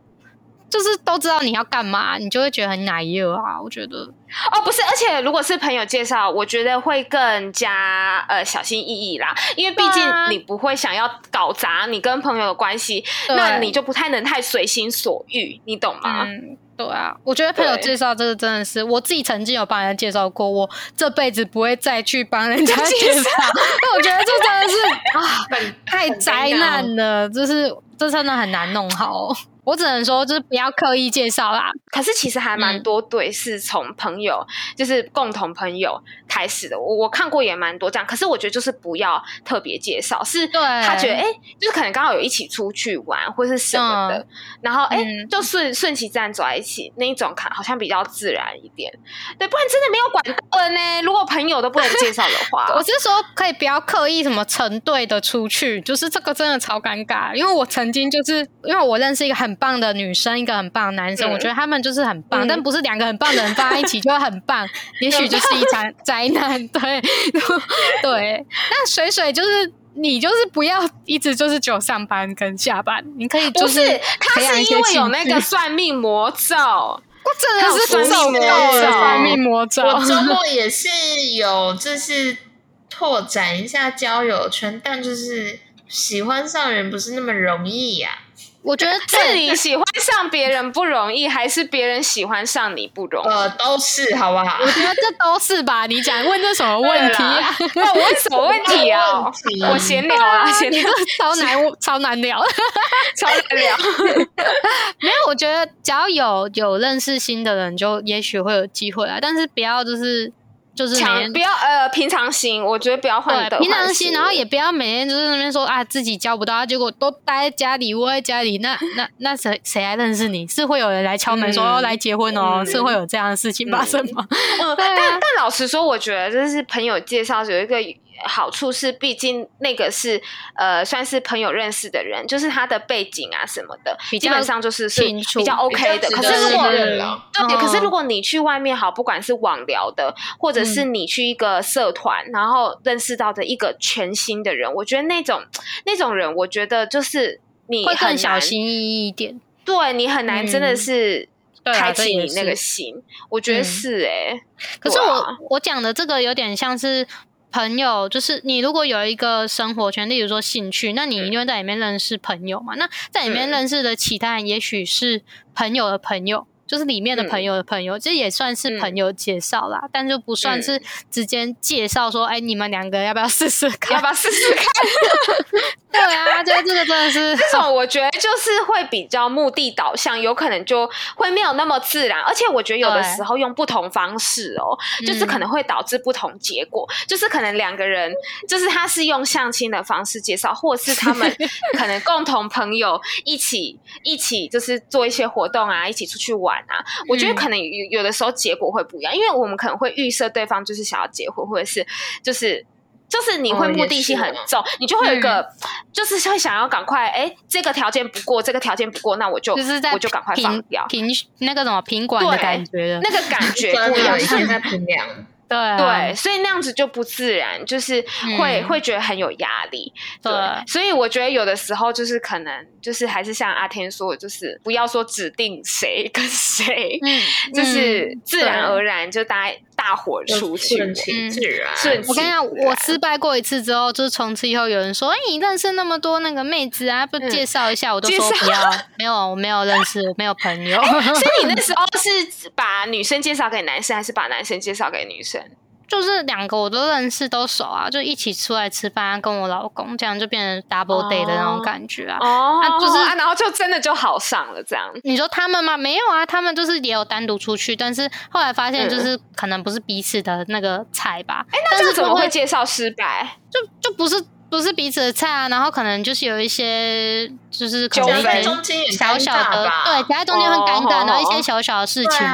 就是都知道你要干嘛，你就会觉得很奶油啊。我觉得。哦，不是，而且如果是朋友介绍，我觉得会更加呃小心翼翼啦，因为毕竟你不会想要搞砸你跟朋友的关系，那你就不太能太随心所欲，你懂吗？嗯，对啊，我觉得朋友介绍这个真的是我自己曾经有帮人家介绍过，我这辈子不会再去帮人家 介绍，我觉得这真的是 啊，太灾难了，就是这真的很难弄好。我只能说就是不要刻意介绍啦。可是其实还蛮多对是从朋友，就是共同朋友开始的。我我看过也蛮多这样，可是我觉得就是不要特别介绍，是他觉得哎，就是可能刚好有一起出去玩或是什么的，然后哎，就顺顺其自然走在一起那一种，看好像比较自然一点。对，不然真的没有管道呢。如果朋友都不能介绍的话，我是说可以不要刻意什么成对的出去，就是这个真的超尴尬。因为我曾经就是因为我认识一个很棒的女生，一个很棒的男生，我觉得他们就是很棒，但不是两个很棒的人放在一起就会很棒，也许就是一场灾难。对对，那水水就是你就是不要一直就是只有上班跟下班，你可以就是他是因为有那个算命魔咒，我真的是算命魔咒，算命魔咒。我周末也是有就是拓展一下交友圈，但就是喜欢上人不是那么容易呀。我觉得 是你喜欢上别人不容易，还是别人喜欢上你不容易？呃，都是，好不好？我觉得这都是吧。你讲问这什么问题啊？问什么问题啊？我闲聊啊，闲聊超难，超难聊，超难聊。没有，我觉得只要有有认识新的人，就也许会有机会啊。但是不要就是。就是不要呃平常心，我觉得不要换平常心，然后也不要每天就是那边说啊自己交不到，结果都待在家里窝在家里，那那那谁谁来认识你？是会有人来敲门说要来结婚哦？是会有这样的事情发生吗？嗯 但但老实说，我觉得就是朋友介绍有一个。好处是，毕竟那个是呃，算是朋友认识的人，就是他的背景啊什么的，基本上就是是比较 OK 的。可是如果对，可是如果你去外面好，不管是网聊的，或者是你去一个社团，然后认识到的一个全新的人，我觉得那种那种人，我觉得就是你会更小心翼翼一点。对你很难真的是开启你那个心，我觉得是哎。可是我我讲的这个有点像是。朋友就是你，如果有一个生活圈，例如说兴趣，那你一定会在里面认识朋友嘛？那在里面认识的其他人，也许是朋友的朋友。就是里面的朋友的朋友，这也算是朋友介绍啦，但就不算是直接介绍说，哎，你们两个要不要试试看？要不要试试看？对啊，这这个真的是 这种，我觉得就是会比较目的导向，有可能就会没有那么自然。而且我觉得有的时候用不同方式哦，就是可能会导致不同结果。就是可能两个人，就是他是用相亲的方式介绍，或是他们 可能共同朋友一起一起就是做一些活动啊，一起出去玩。啊，我觉得可能有有的时候结果会不一样，因为我们可能会预设对方就是想要结婚，或者是就是就是你会目的性很重，你就会有一个就是会想要赶快哎，这个条件不过，这个条件不过，那我就就是在我就赶快放掉。平那个什么平管的感觉，那个感觉 不一样，在平量。对对，所以那样子就不自然，就是会会觉得很有压力。对，所以我觉得有的时候就是可能就是还是像阿天说的，就是不要说指定谁跟谁，就是自然而然就大家大伙出去，顺其自然。我跟你讲，我失败过一次之后，就是从此以后有人说：“哎，你认识那么多那个妹子啊，不介绍一下？”我都说不要，没有，我没有认识，我没有朋友。所以你那时候是把女生介绍给男生，还是把男生介绍给女生？就是两个我都认识都熟啊，就一起出来吃饭，跟我老公这样就变成 double day 的那种感觉啊。哦，就是啊，然后就真的就好上了这样。你说他们吗？没有啊，他们就是也有单独出去，但是后来发现就是可能不是彼此的那个菜吧。哎，那这怎么会介绍失败？就就不是。不是彼此的菜啊，然后可能就是有一些就是可能小小的对，夹在中间很尴尬，然后一些小小的事情，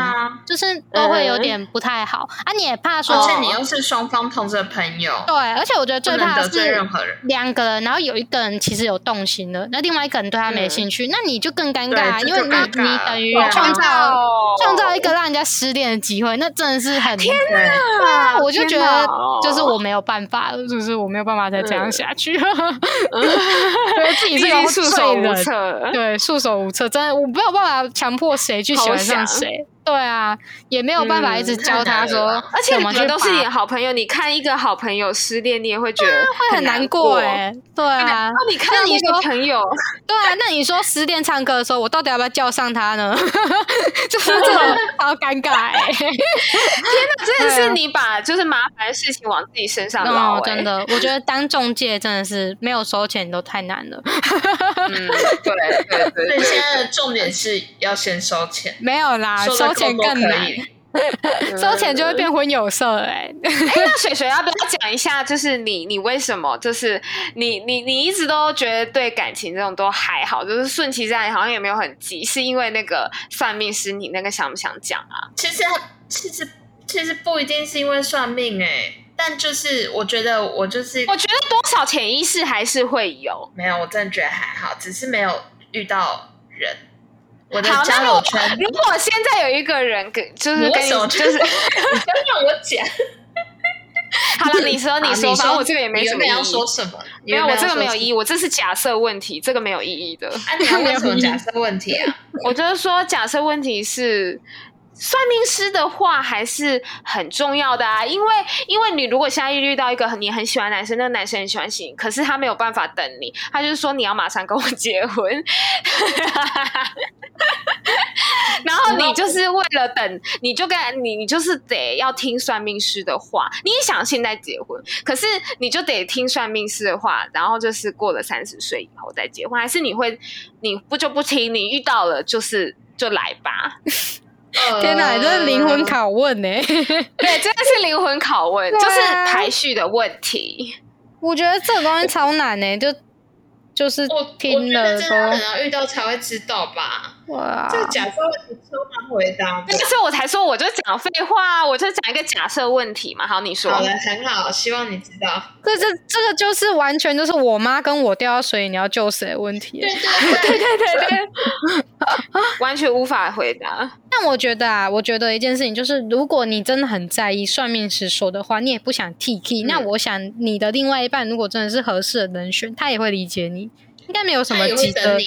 就是都会有点不太好。啊。你也怕说，而且你又是双方同着朋友，对，而且我觉得最怕的是两个人，然后有一个人其实有动心了，那另外一个人对他没兴趣，那你就更尴尬，因为你你等于创造创造一个让人家失恋的机会，那真的是很天哪！我就觉得就是我没有办法，就是我没有办法再这样想。去，觉得自己是个束手无策，对，束手无策，真的，我没有办法强迫谁去喜欢上谁。对啊，也没有办法一直教他说，而且我们都是你好朋友，你看一个好朋友失恋，你也会觉得会很难过哎。对啊，那你看你个朋友，对啊，那你说失恋唱歌的时候，我到底要不要叫上他呢？就是这种好尴尬哎。天哪，真的是你把就是麻烦的事情往自己身上捞。真的，我觉得当中介真的是没有收钱都太难了。嗯，对对对。所以现在的重点是要先收钱，没有啦，收钱更难。收钱就会变婚有色哎。哎，那水水要不要讲一下？就是你，你为什么？就是你，你，你一直都觉得对感情这种都还好，就是顺其自然，好像也没有很急。是因为那个算命师，你那个想不想讲啊？其实，其实，其实不一定是因为算命哎，但就是我觉得我就是，我觉得多少潜意识还是会有。没有，我真的觉得还好，只是没有遇到人。我的交友圈，如果现在有一个人跟，就是跟你，就是 你先让我讲。好了，你说，你说，反正我这个也没什么。要说什么？没有，我这个没有意义。我这是假设问题，这个没有意义的。啊，你要什么假设问题啊？我就是说，假设问题是。算命师的话还是很重要的啊，因为因为你如果现在遇到一个你很喜欢男生，那个男生很喜欢你，可是他没有办法等你，他就是说你要马上跟我结婚，然后你就是为了等，你就跟你你就是得要听算命师的话，你想现在结婚，可是你就得听算命师的话，然后就是过了三十岁以后再结婚，还是你会你不就不听，你遇到了就是就来吧。天哪，这是灵魂拷问呢！对，真的是灵魂拷问，就是排序的问题。我觉得这个东西超难呢，就。就是听了说，可能遇到才会知道吧。哇，就假设问题超难回答。那是我才说，我就讲废话，我就讲一个假设问题嘛。好，你说。好的，很好，希望你知道。这这这个就是完全就是我妈跟我掉到水里，你要救谁的问题。对对对对对对，完全无法回答。但我觉得啊，我觉得一件事情就是，如果你真的很在意算命师说的话，你也不想 T K，那我想你的另外一半如果真的是合适的人选，他也会理解你。应该没有什么急着，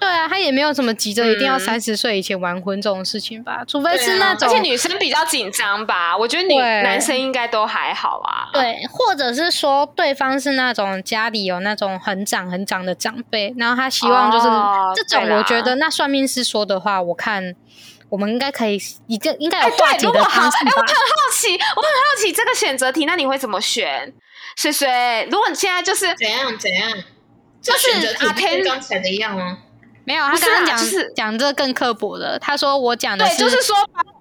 对啊，他也没有什么急着一定要三十岁以前完婚这种事情吧，除非是那种，而且女生比较紧张吧，我觉得你男生应该都还好啊。对，或者是说对方是那种家里有那种很长很长的长辈，然后他希望就是这种，我觉得那算命师说的话，我看我们应该可以一个应该有化解的方式。哎，我很好奇，我很好奇这个选择题，那你会怎么选？水水，如果你现在就是怎样怎样？就是阿天刚才的一样吗？没有，他刚刚讲是讲这更刻薄的。他说我讲的对，就是说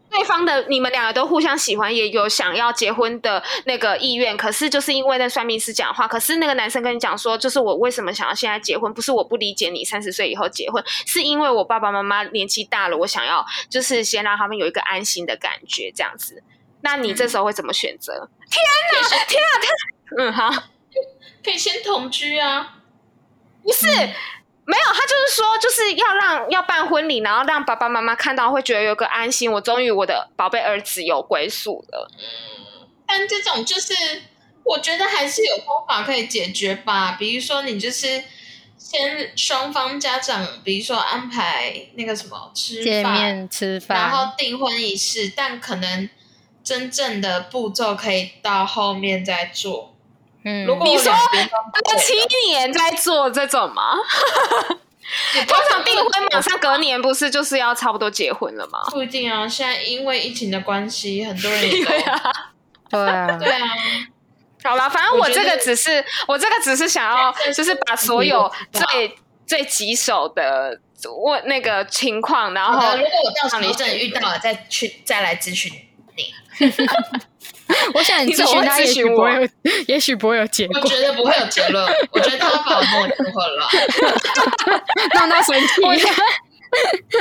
对方的你们两个都互相喜欢，也有想要结婚的那个意愿。可是就是因为那算命师讲话，可是那个男生跟你讲说，就是我为什么想要现在结婚？不是我不理解你三十岁以后结婚，是因为我爸爸妈妈年纪大了，我想要就是先让他们有一个安心的感觉，这样子。那你这时候会怎么选择？天哪，天哪，他嗯好，可以先同居啊。不是，没有，他就是说，就是要让要办婚礼，然后让爸爸妈妈看到，会觉得有个安心，我终于我的宝贝儿子有归宿了。嗯，但这种就是，我觉得还是有方法可以解决吧。比如说，你就是先双方家长，比如说安排那个什么吃饭、吃饭，然后订婚仪式，但可能真正的步骤可以到后面再做。嗯，你说七年在做这种吗？通常订婚马上隔年不是就是要差不多结婚了吗？不一定啊，现在因为疫情的关系，很多人 对啊，对啊，对啊。好了，反正我这个只是我这个只是想要，就是把所有最最棘手的问那个情况，然后如果我到时候真的遇到了，再去再来咨询你。我想你咨询他，也许不会，也许不会有结果。我觉得不会有结论。我觉得他把我弄混了，让他生气。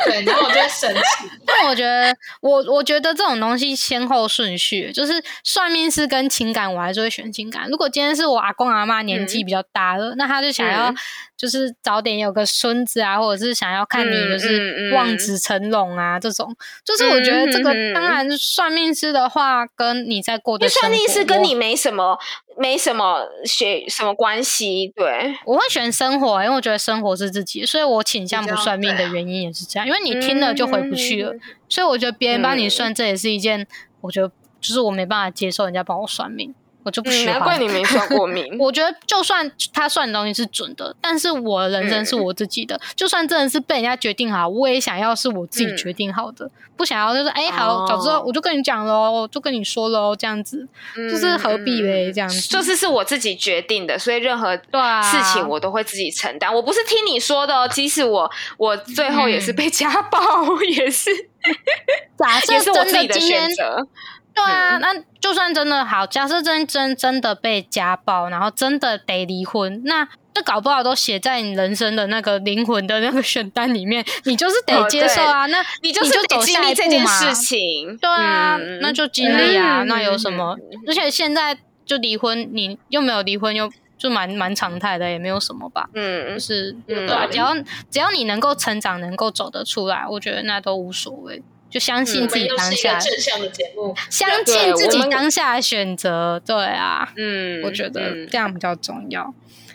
对，然后我就生气。但我觉得，我我觉得这种东西先后顺序，就是算命师跟情感，我还是会选情感。如果今天是我阿公阿妈年纪比较大了，那他就想要。就是早点有个孙子啊，或者是想要看你就是望子成龙啊，这种就是我觉得这个当然算命师的话，跟你在过的算命师跟你没什么没什么学什么关系。对，我会选生活，因为我觉得生活是自己，所以我倾向不算命的原因也是这样，因为你听了就回不去了。所以我觉得别人帮你算，这也是一件我觉得就是我没办法接受人家帮我算命。我就不喜欢。难怪你没算过 命。我觉得就算他算的东西是准的，但是我的人生是我自己的。就算真的是被人家决定好，我也想要是我自己决定好的，不想要就是哎好，早知道我就跟你讲喽，就跟你说喽，这样子就是何必嘞？这样子就是是我自己决定的，所以任何事情我都会自己承担。我不是听你说的哦，即使我我最后也是被 家暴，也是，也是我自己的选择。对啊，那就算真的好，假设真真真的被家暴，然后真的得离婚，那这搞不好都写在你人生的那个灵魂的那个选单里面，你就是得接受啊。那你就是得经历这件事情，对啊，那就经历啊，那有什么？而且现在就离婚，你又没有离婚，又就蛮蛮常态的，也没有什么吧。嗯，就是对啊，只要只要你能够成长，能够走得出来，我觉得那都无所谓。就相信自己当下正向的节目，相信自己当下的选择，对啊，嗯，我觉得这样比较重要。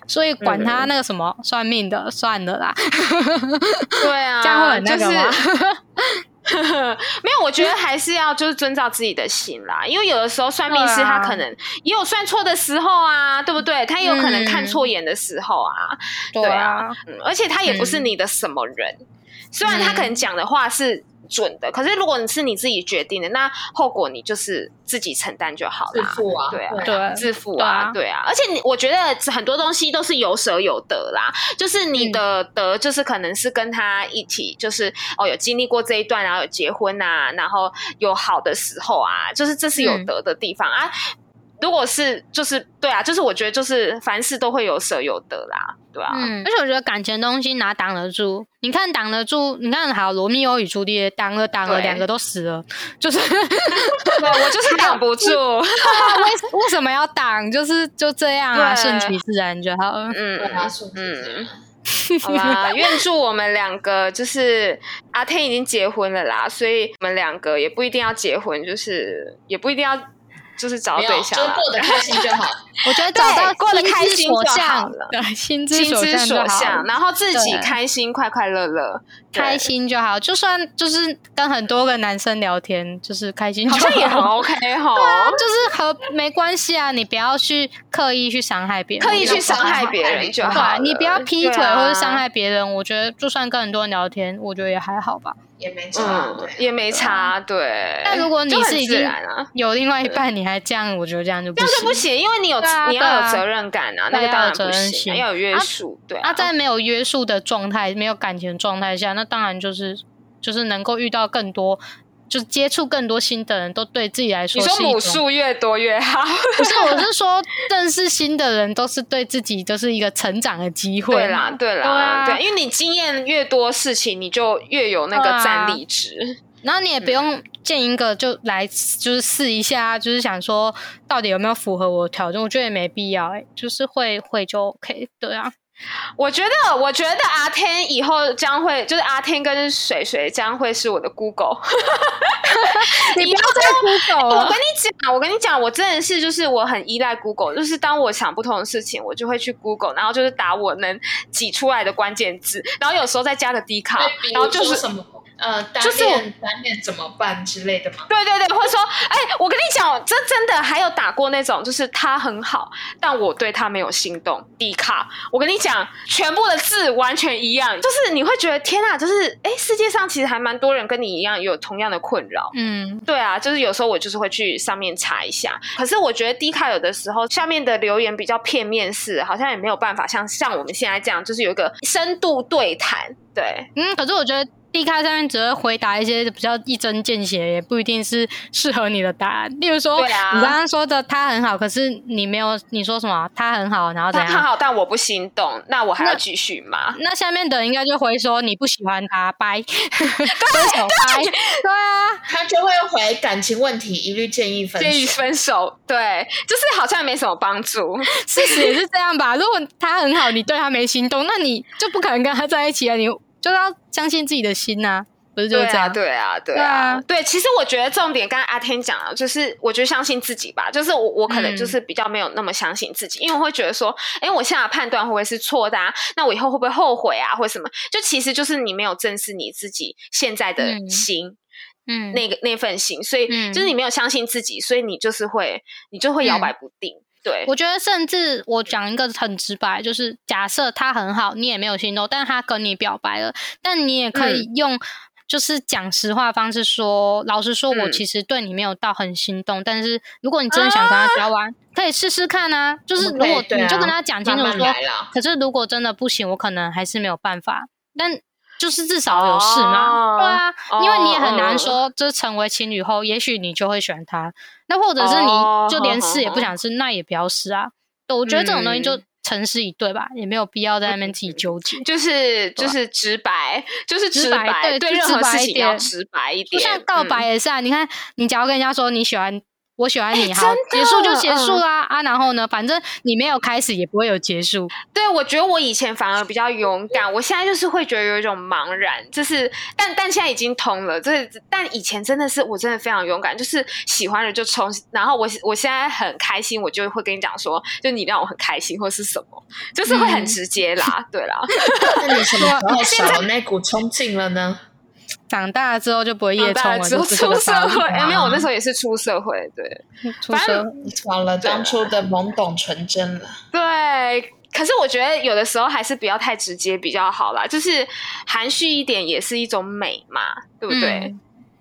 所以管他那个什么算命的，算了啦。对啊，这样会很那个吗？没有，我觉得还是要就是遵照自己的心啦。因为有的时候算命师他可能也有算错的时候啊，对不对？他也有可能看错眼的时候啊，对啊，而且他也不是你的什么人，虽然他可能讲的话是。准的，可是如果你是你自己决定的，那后果你就是自己承担就好了。自负啊，对啊，对，自负啊，对啊。而且你，我觉得很多东西都是有舍有得啦。就是你的得，就是可能是跟他一起，就是哦，有经历过这一段，然后有结婚啊，然后有好的时候啊，就是这是有得的地方啊。如果是就是对啊，就是我觉得就是凡事都会有舍有得啦，对啊。嗯，而且我觉得感情东西哪挡得住？你看挡得住？你看好罗密欧与朱丽叶挡了挡了，两个都死了，就是 我就是挡不住。为为什么要挡？就是就这样啊，顺其自然就好了。嗯嗯，好啦，愿祝我们两个就是阿天已经结婚了啦，所以我们两个也不一定要结婚，就是也不一定要。就是找对象，就过得开心就好。我觉得找到过得开心就好了，心之所向，然后自己开心，快快乐乐，开心就好。就算就是跟很多个男生聊天，就是开心，好像也很 OK 哈。对啊，就是和没关系啊，你不要去刻意去伤害别人，刻意去伤害别人就好。你不要劈腿或者伤害别人，我觉得就算跟很多人聊天，我觉得也还好吧。也没差，也没差，对。但如果你是已经有另外一半，你还这样，我觉得这样就不行就不行，因为你有你要有责任感啊，那个当然不行，要有约束，对。那在没有约束的状态、没有感情状态下，那当然就是就是能够遇到更多。就是接触更多新的人，都对自己来说，你说母数越多越好。不是，我是说认识新的人，都是对自己都是一个成长的机会。对啦，对啦，对，因为你经验越多，事情你就越有那个战力值。然后你也不用见一个就来，就是试一下，就是想说到底有没有符合我的条件。我觉得也没必要，哎，就是会会就 OK。对啊。我觉得，我觉得阿天以后将会，就是阿天跟水水将会是我的 Google。你不要再 Google 我跟你讲，我跟你讲，我真的是，就是我很依赖 Google，就是当我想不同的事情，我就会去 Google，然后就是打我能挤出来的关键字，然后有时候再加个 D 卡，然后就是什么。呃，单恋单恋怎么办之类的吗？对对对，或者说，哎，我跟你讲，这真的还有打过那种，就是他很好，但我对他没有心动。低卡，我跟你讲，全部的字完全一样，就是你会觉得天啊，就是哎，世界上其实还蛮多人跟你一样有同样的困扰。嗯，对啊，就是有时候我就是会去上面查一下，可是我觉得低卡有的时候下面的留言比较片面式，好像也没有办法像像我们现在这样，就是有一个深度对谈。对，嗯，可是我觉得。D 卡上面只会回答一些比较一针见血，也不一定是适合你的答案。例如说，你刚刚说的他很好，可是你没有你说什么他很好，然后怎样？他好，但我不心动，那我还要继续吗？那下面的应该就会说你不喜欢他，拜，分手拜。对啊，他就会回感情问题，一律建议分建议分手。对，就是好像没什么帮助。事实也是这样吧？如果他很好，你对他没心动，那你就不可能跟他在一起啊！你。就要相信自己的心呐，不是就这样？对啊，对啊，对。其实我觉得重点，刚刚阿天讲了，就是我觉得相信自己吧。就是我我可能就是比较没有那么相信自己，因为我会觉得说，哎，我现在判断会不会是错的？啊？那我以后会不会后悔啊，或者什么？就其实就是你没有正视你自己现在的心，嗯，那个那份心，所以就是你没有相信自己，所以你就是会你就会摇摆不定。对，我觉得甚至我讲一个很直白，就是假设他很好，你也没有心动，但是他跟你表白了，但你也可以用就是讲实话方式说，老实说，我其实对你没有到很心动，但是如果你真的想跟他交往，可以试试看啊。就是如果你就跟他讲清楚说，可是如果真的不行，我可能还是没有办法。但就是至少有事嘛，对啊，因为你也很难说，就成为情侣后，也许你就会选他。那或者是你就连试也不想试，那也不要试啊。我觉得这种东西就诚实以对吧，也没有必要在那边自己纠结。就是就是直白，就是直白，对任何事情要直白一点。就像告白也是啊，你看，你假如跟人家说你喜欢。我喜欢你，好，结束就结束啦啊！然后呢，反正你没有开始，也不会有结束。对，我觉得我以前反而比较勇敢，我现在就是会觉得有一种茫然，就是但但现在已经通了。这但以前真的是我真的非常勇敢，就是喜欢了就冲。然后我我现在很开心，我就会跟你讲说，就你让我很开心，或是什么，就是会很直接啦。对啦，那你什么时候少那股冲劲了呢？长大之后就不会夜冲了，出社会。哎，没有，我那时候也是出社会，对，反正完了当初的懵懂纯真了。对，可是我觉得有的时候还是不要太直接比较好啦，就是含蓄一点也是一种美嘛，对不对？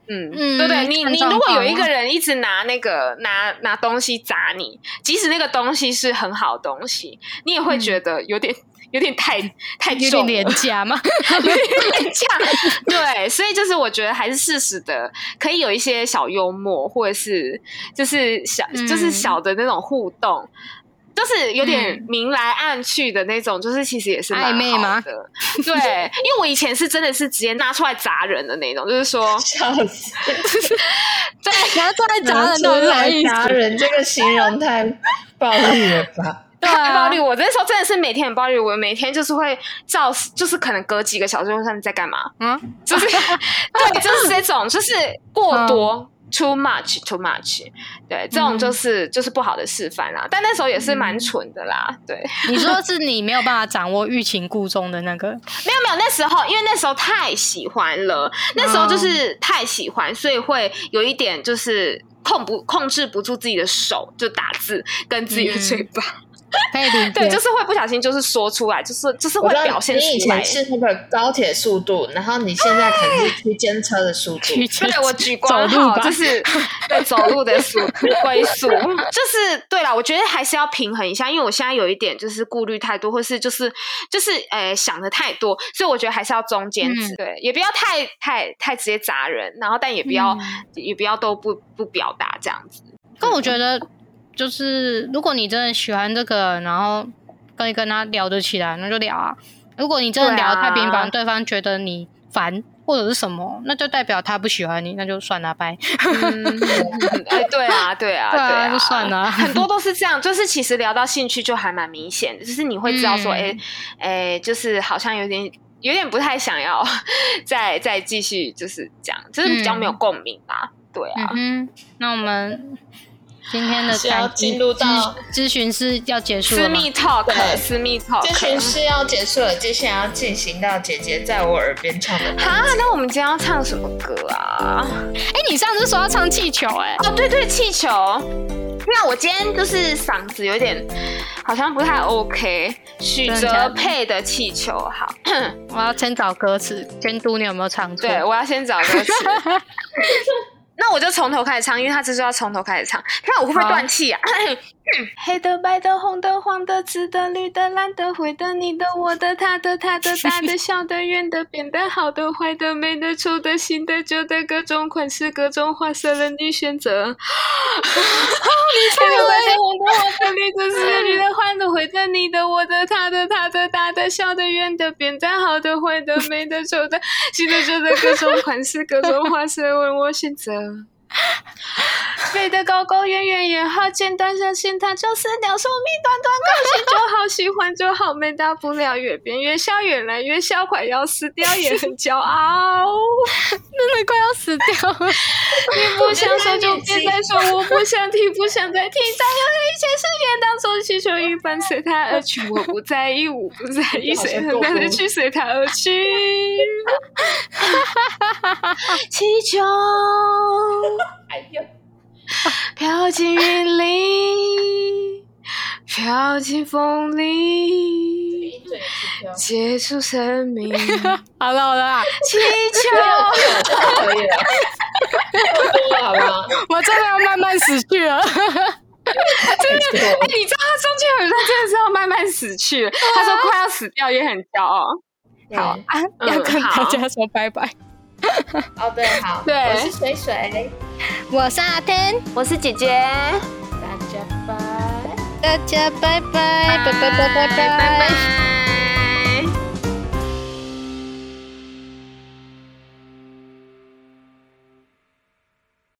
嗯，对对，你你如果有一个人一直拿那个拿拿东西砸你，即使那个东西是很好东西，你也会觉得有点。有点太太重，廉价吗？有点廉价，对，所以就是我觉得还是适时的，可以有一些小幽默，或者是就是小就是小的那种互动，就是有点明来暗去的那种，就是其实也是暧昧吗？对，因为我以前是真的是直接拿出来砸人的那种，就是说，笑死，对，拿出来砸人，拿出来砸人，这个形容太暴力了吧？太暴力！我那时候真的是每天很暴力，我每天就是会照，就是可能隔几个小时问你在干嘛，嗯，就是 对，就是这种，就是过多，too much，too much，对，这种就是就是不好的示范啦。但那时候也是蛮蠢的啦，对。你说是你没有办法掌握欲擒故纵的那个？没有没有，那时候因为那时候太喜欢了，那时候就是太喜欢，所以会有一点就是控不控制不住自己的手，就打字跟自己的嘴巴。对，就是会不小心，就是说出来，就是就是会表现出来。你以前是那个高铁速度，然后你现在可能是区间车的速度。对，我举光号就是 对走路的速归速，就是对了。我觉得还是要平衡一下，因为我现在有一点就是顾虑太多，或是就是就是呃想的太多，所以我觉得还是要中间值，对，也不要太太太直接砸人，然后但也不要也不要都不不表达这样子。但我觉得。就是如果你真的喜欢这个，然后可以跟他聊得起来，那就聊啊。如果你真的聊太频繁，对方觉得你烦或者是什么，那就代表他不喜欢你，那就算了，拜。哎，对啊，对啊，对啊，就算了。很多都是这样，就是其实聊到兴趣就还蛮明显的，就是你会知道说，哎哎，就是好像有点有点不太想要 再再继续，就是这样，就是比较没有共鸣吧。对啊，嗯，那我们。今天的要进入到咨询师要结束了，私密 talk，私密 talk，咨询师要结束了，接下来要进行到姐姐在我耳边唱的。哈，那我们今天要唱什么歌啊？哎，你上次说要唱气球，哎，哦，对对，气球。那我今天就是嗓子有点好像不太 OK。许哲佩的气球，好，我要先找歌词，监督你有没有唱错。对，我要先找歌词。那我就从头开始唱，因为他这是要从头开始唱，那我会不会断气啊？黑的、白的、红的、黄的、紫的、绿的、蓝的、灰的、你的、我的、他的、他的、大的、小的、圆的、扁的、好的、坏的、美的、丑的、新的、旧的，各种款式、各种花色任你选择。黑的、白的、红的、黄的、绿的、紫的、绿的、黄的、灰的、你的、我的、他的、他的、大的、小的、圆的、扁的、好的、坏的、美的、丑的、新的、旧的，各种款式、各种花色，问我选择。飞得高高，远远也好，简单像线，它就是鸟寿命短短，高兴就好，喜欢就好，没大不了，越变越小，越来越小，快要死掉，也很骄傲，真的快要死掉了。你不想说就别再说，我不想听，不想再听，再有一些时间当做气球一般随它而去，我不在意，我不在意，谁很难的去随它而去。气球，哎呦。飘进云里，飘进风里，结束生命。好了好了，气球可以了，好了，我真的要慢慢死去了。真的，哎，你知道他中间有一段真的是要慢慢死去，他说快要死掉，也很骄傲。好啊，要跟大家说拜拜。哦，对，好，对，我是水水，我是阿天，我是姐姐，大家拜，大家拜拜，拜拜。拜拜。拜拜。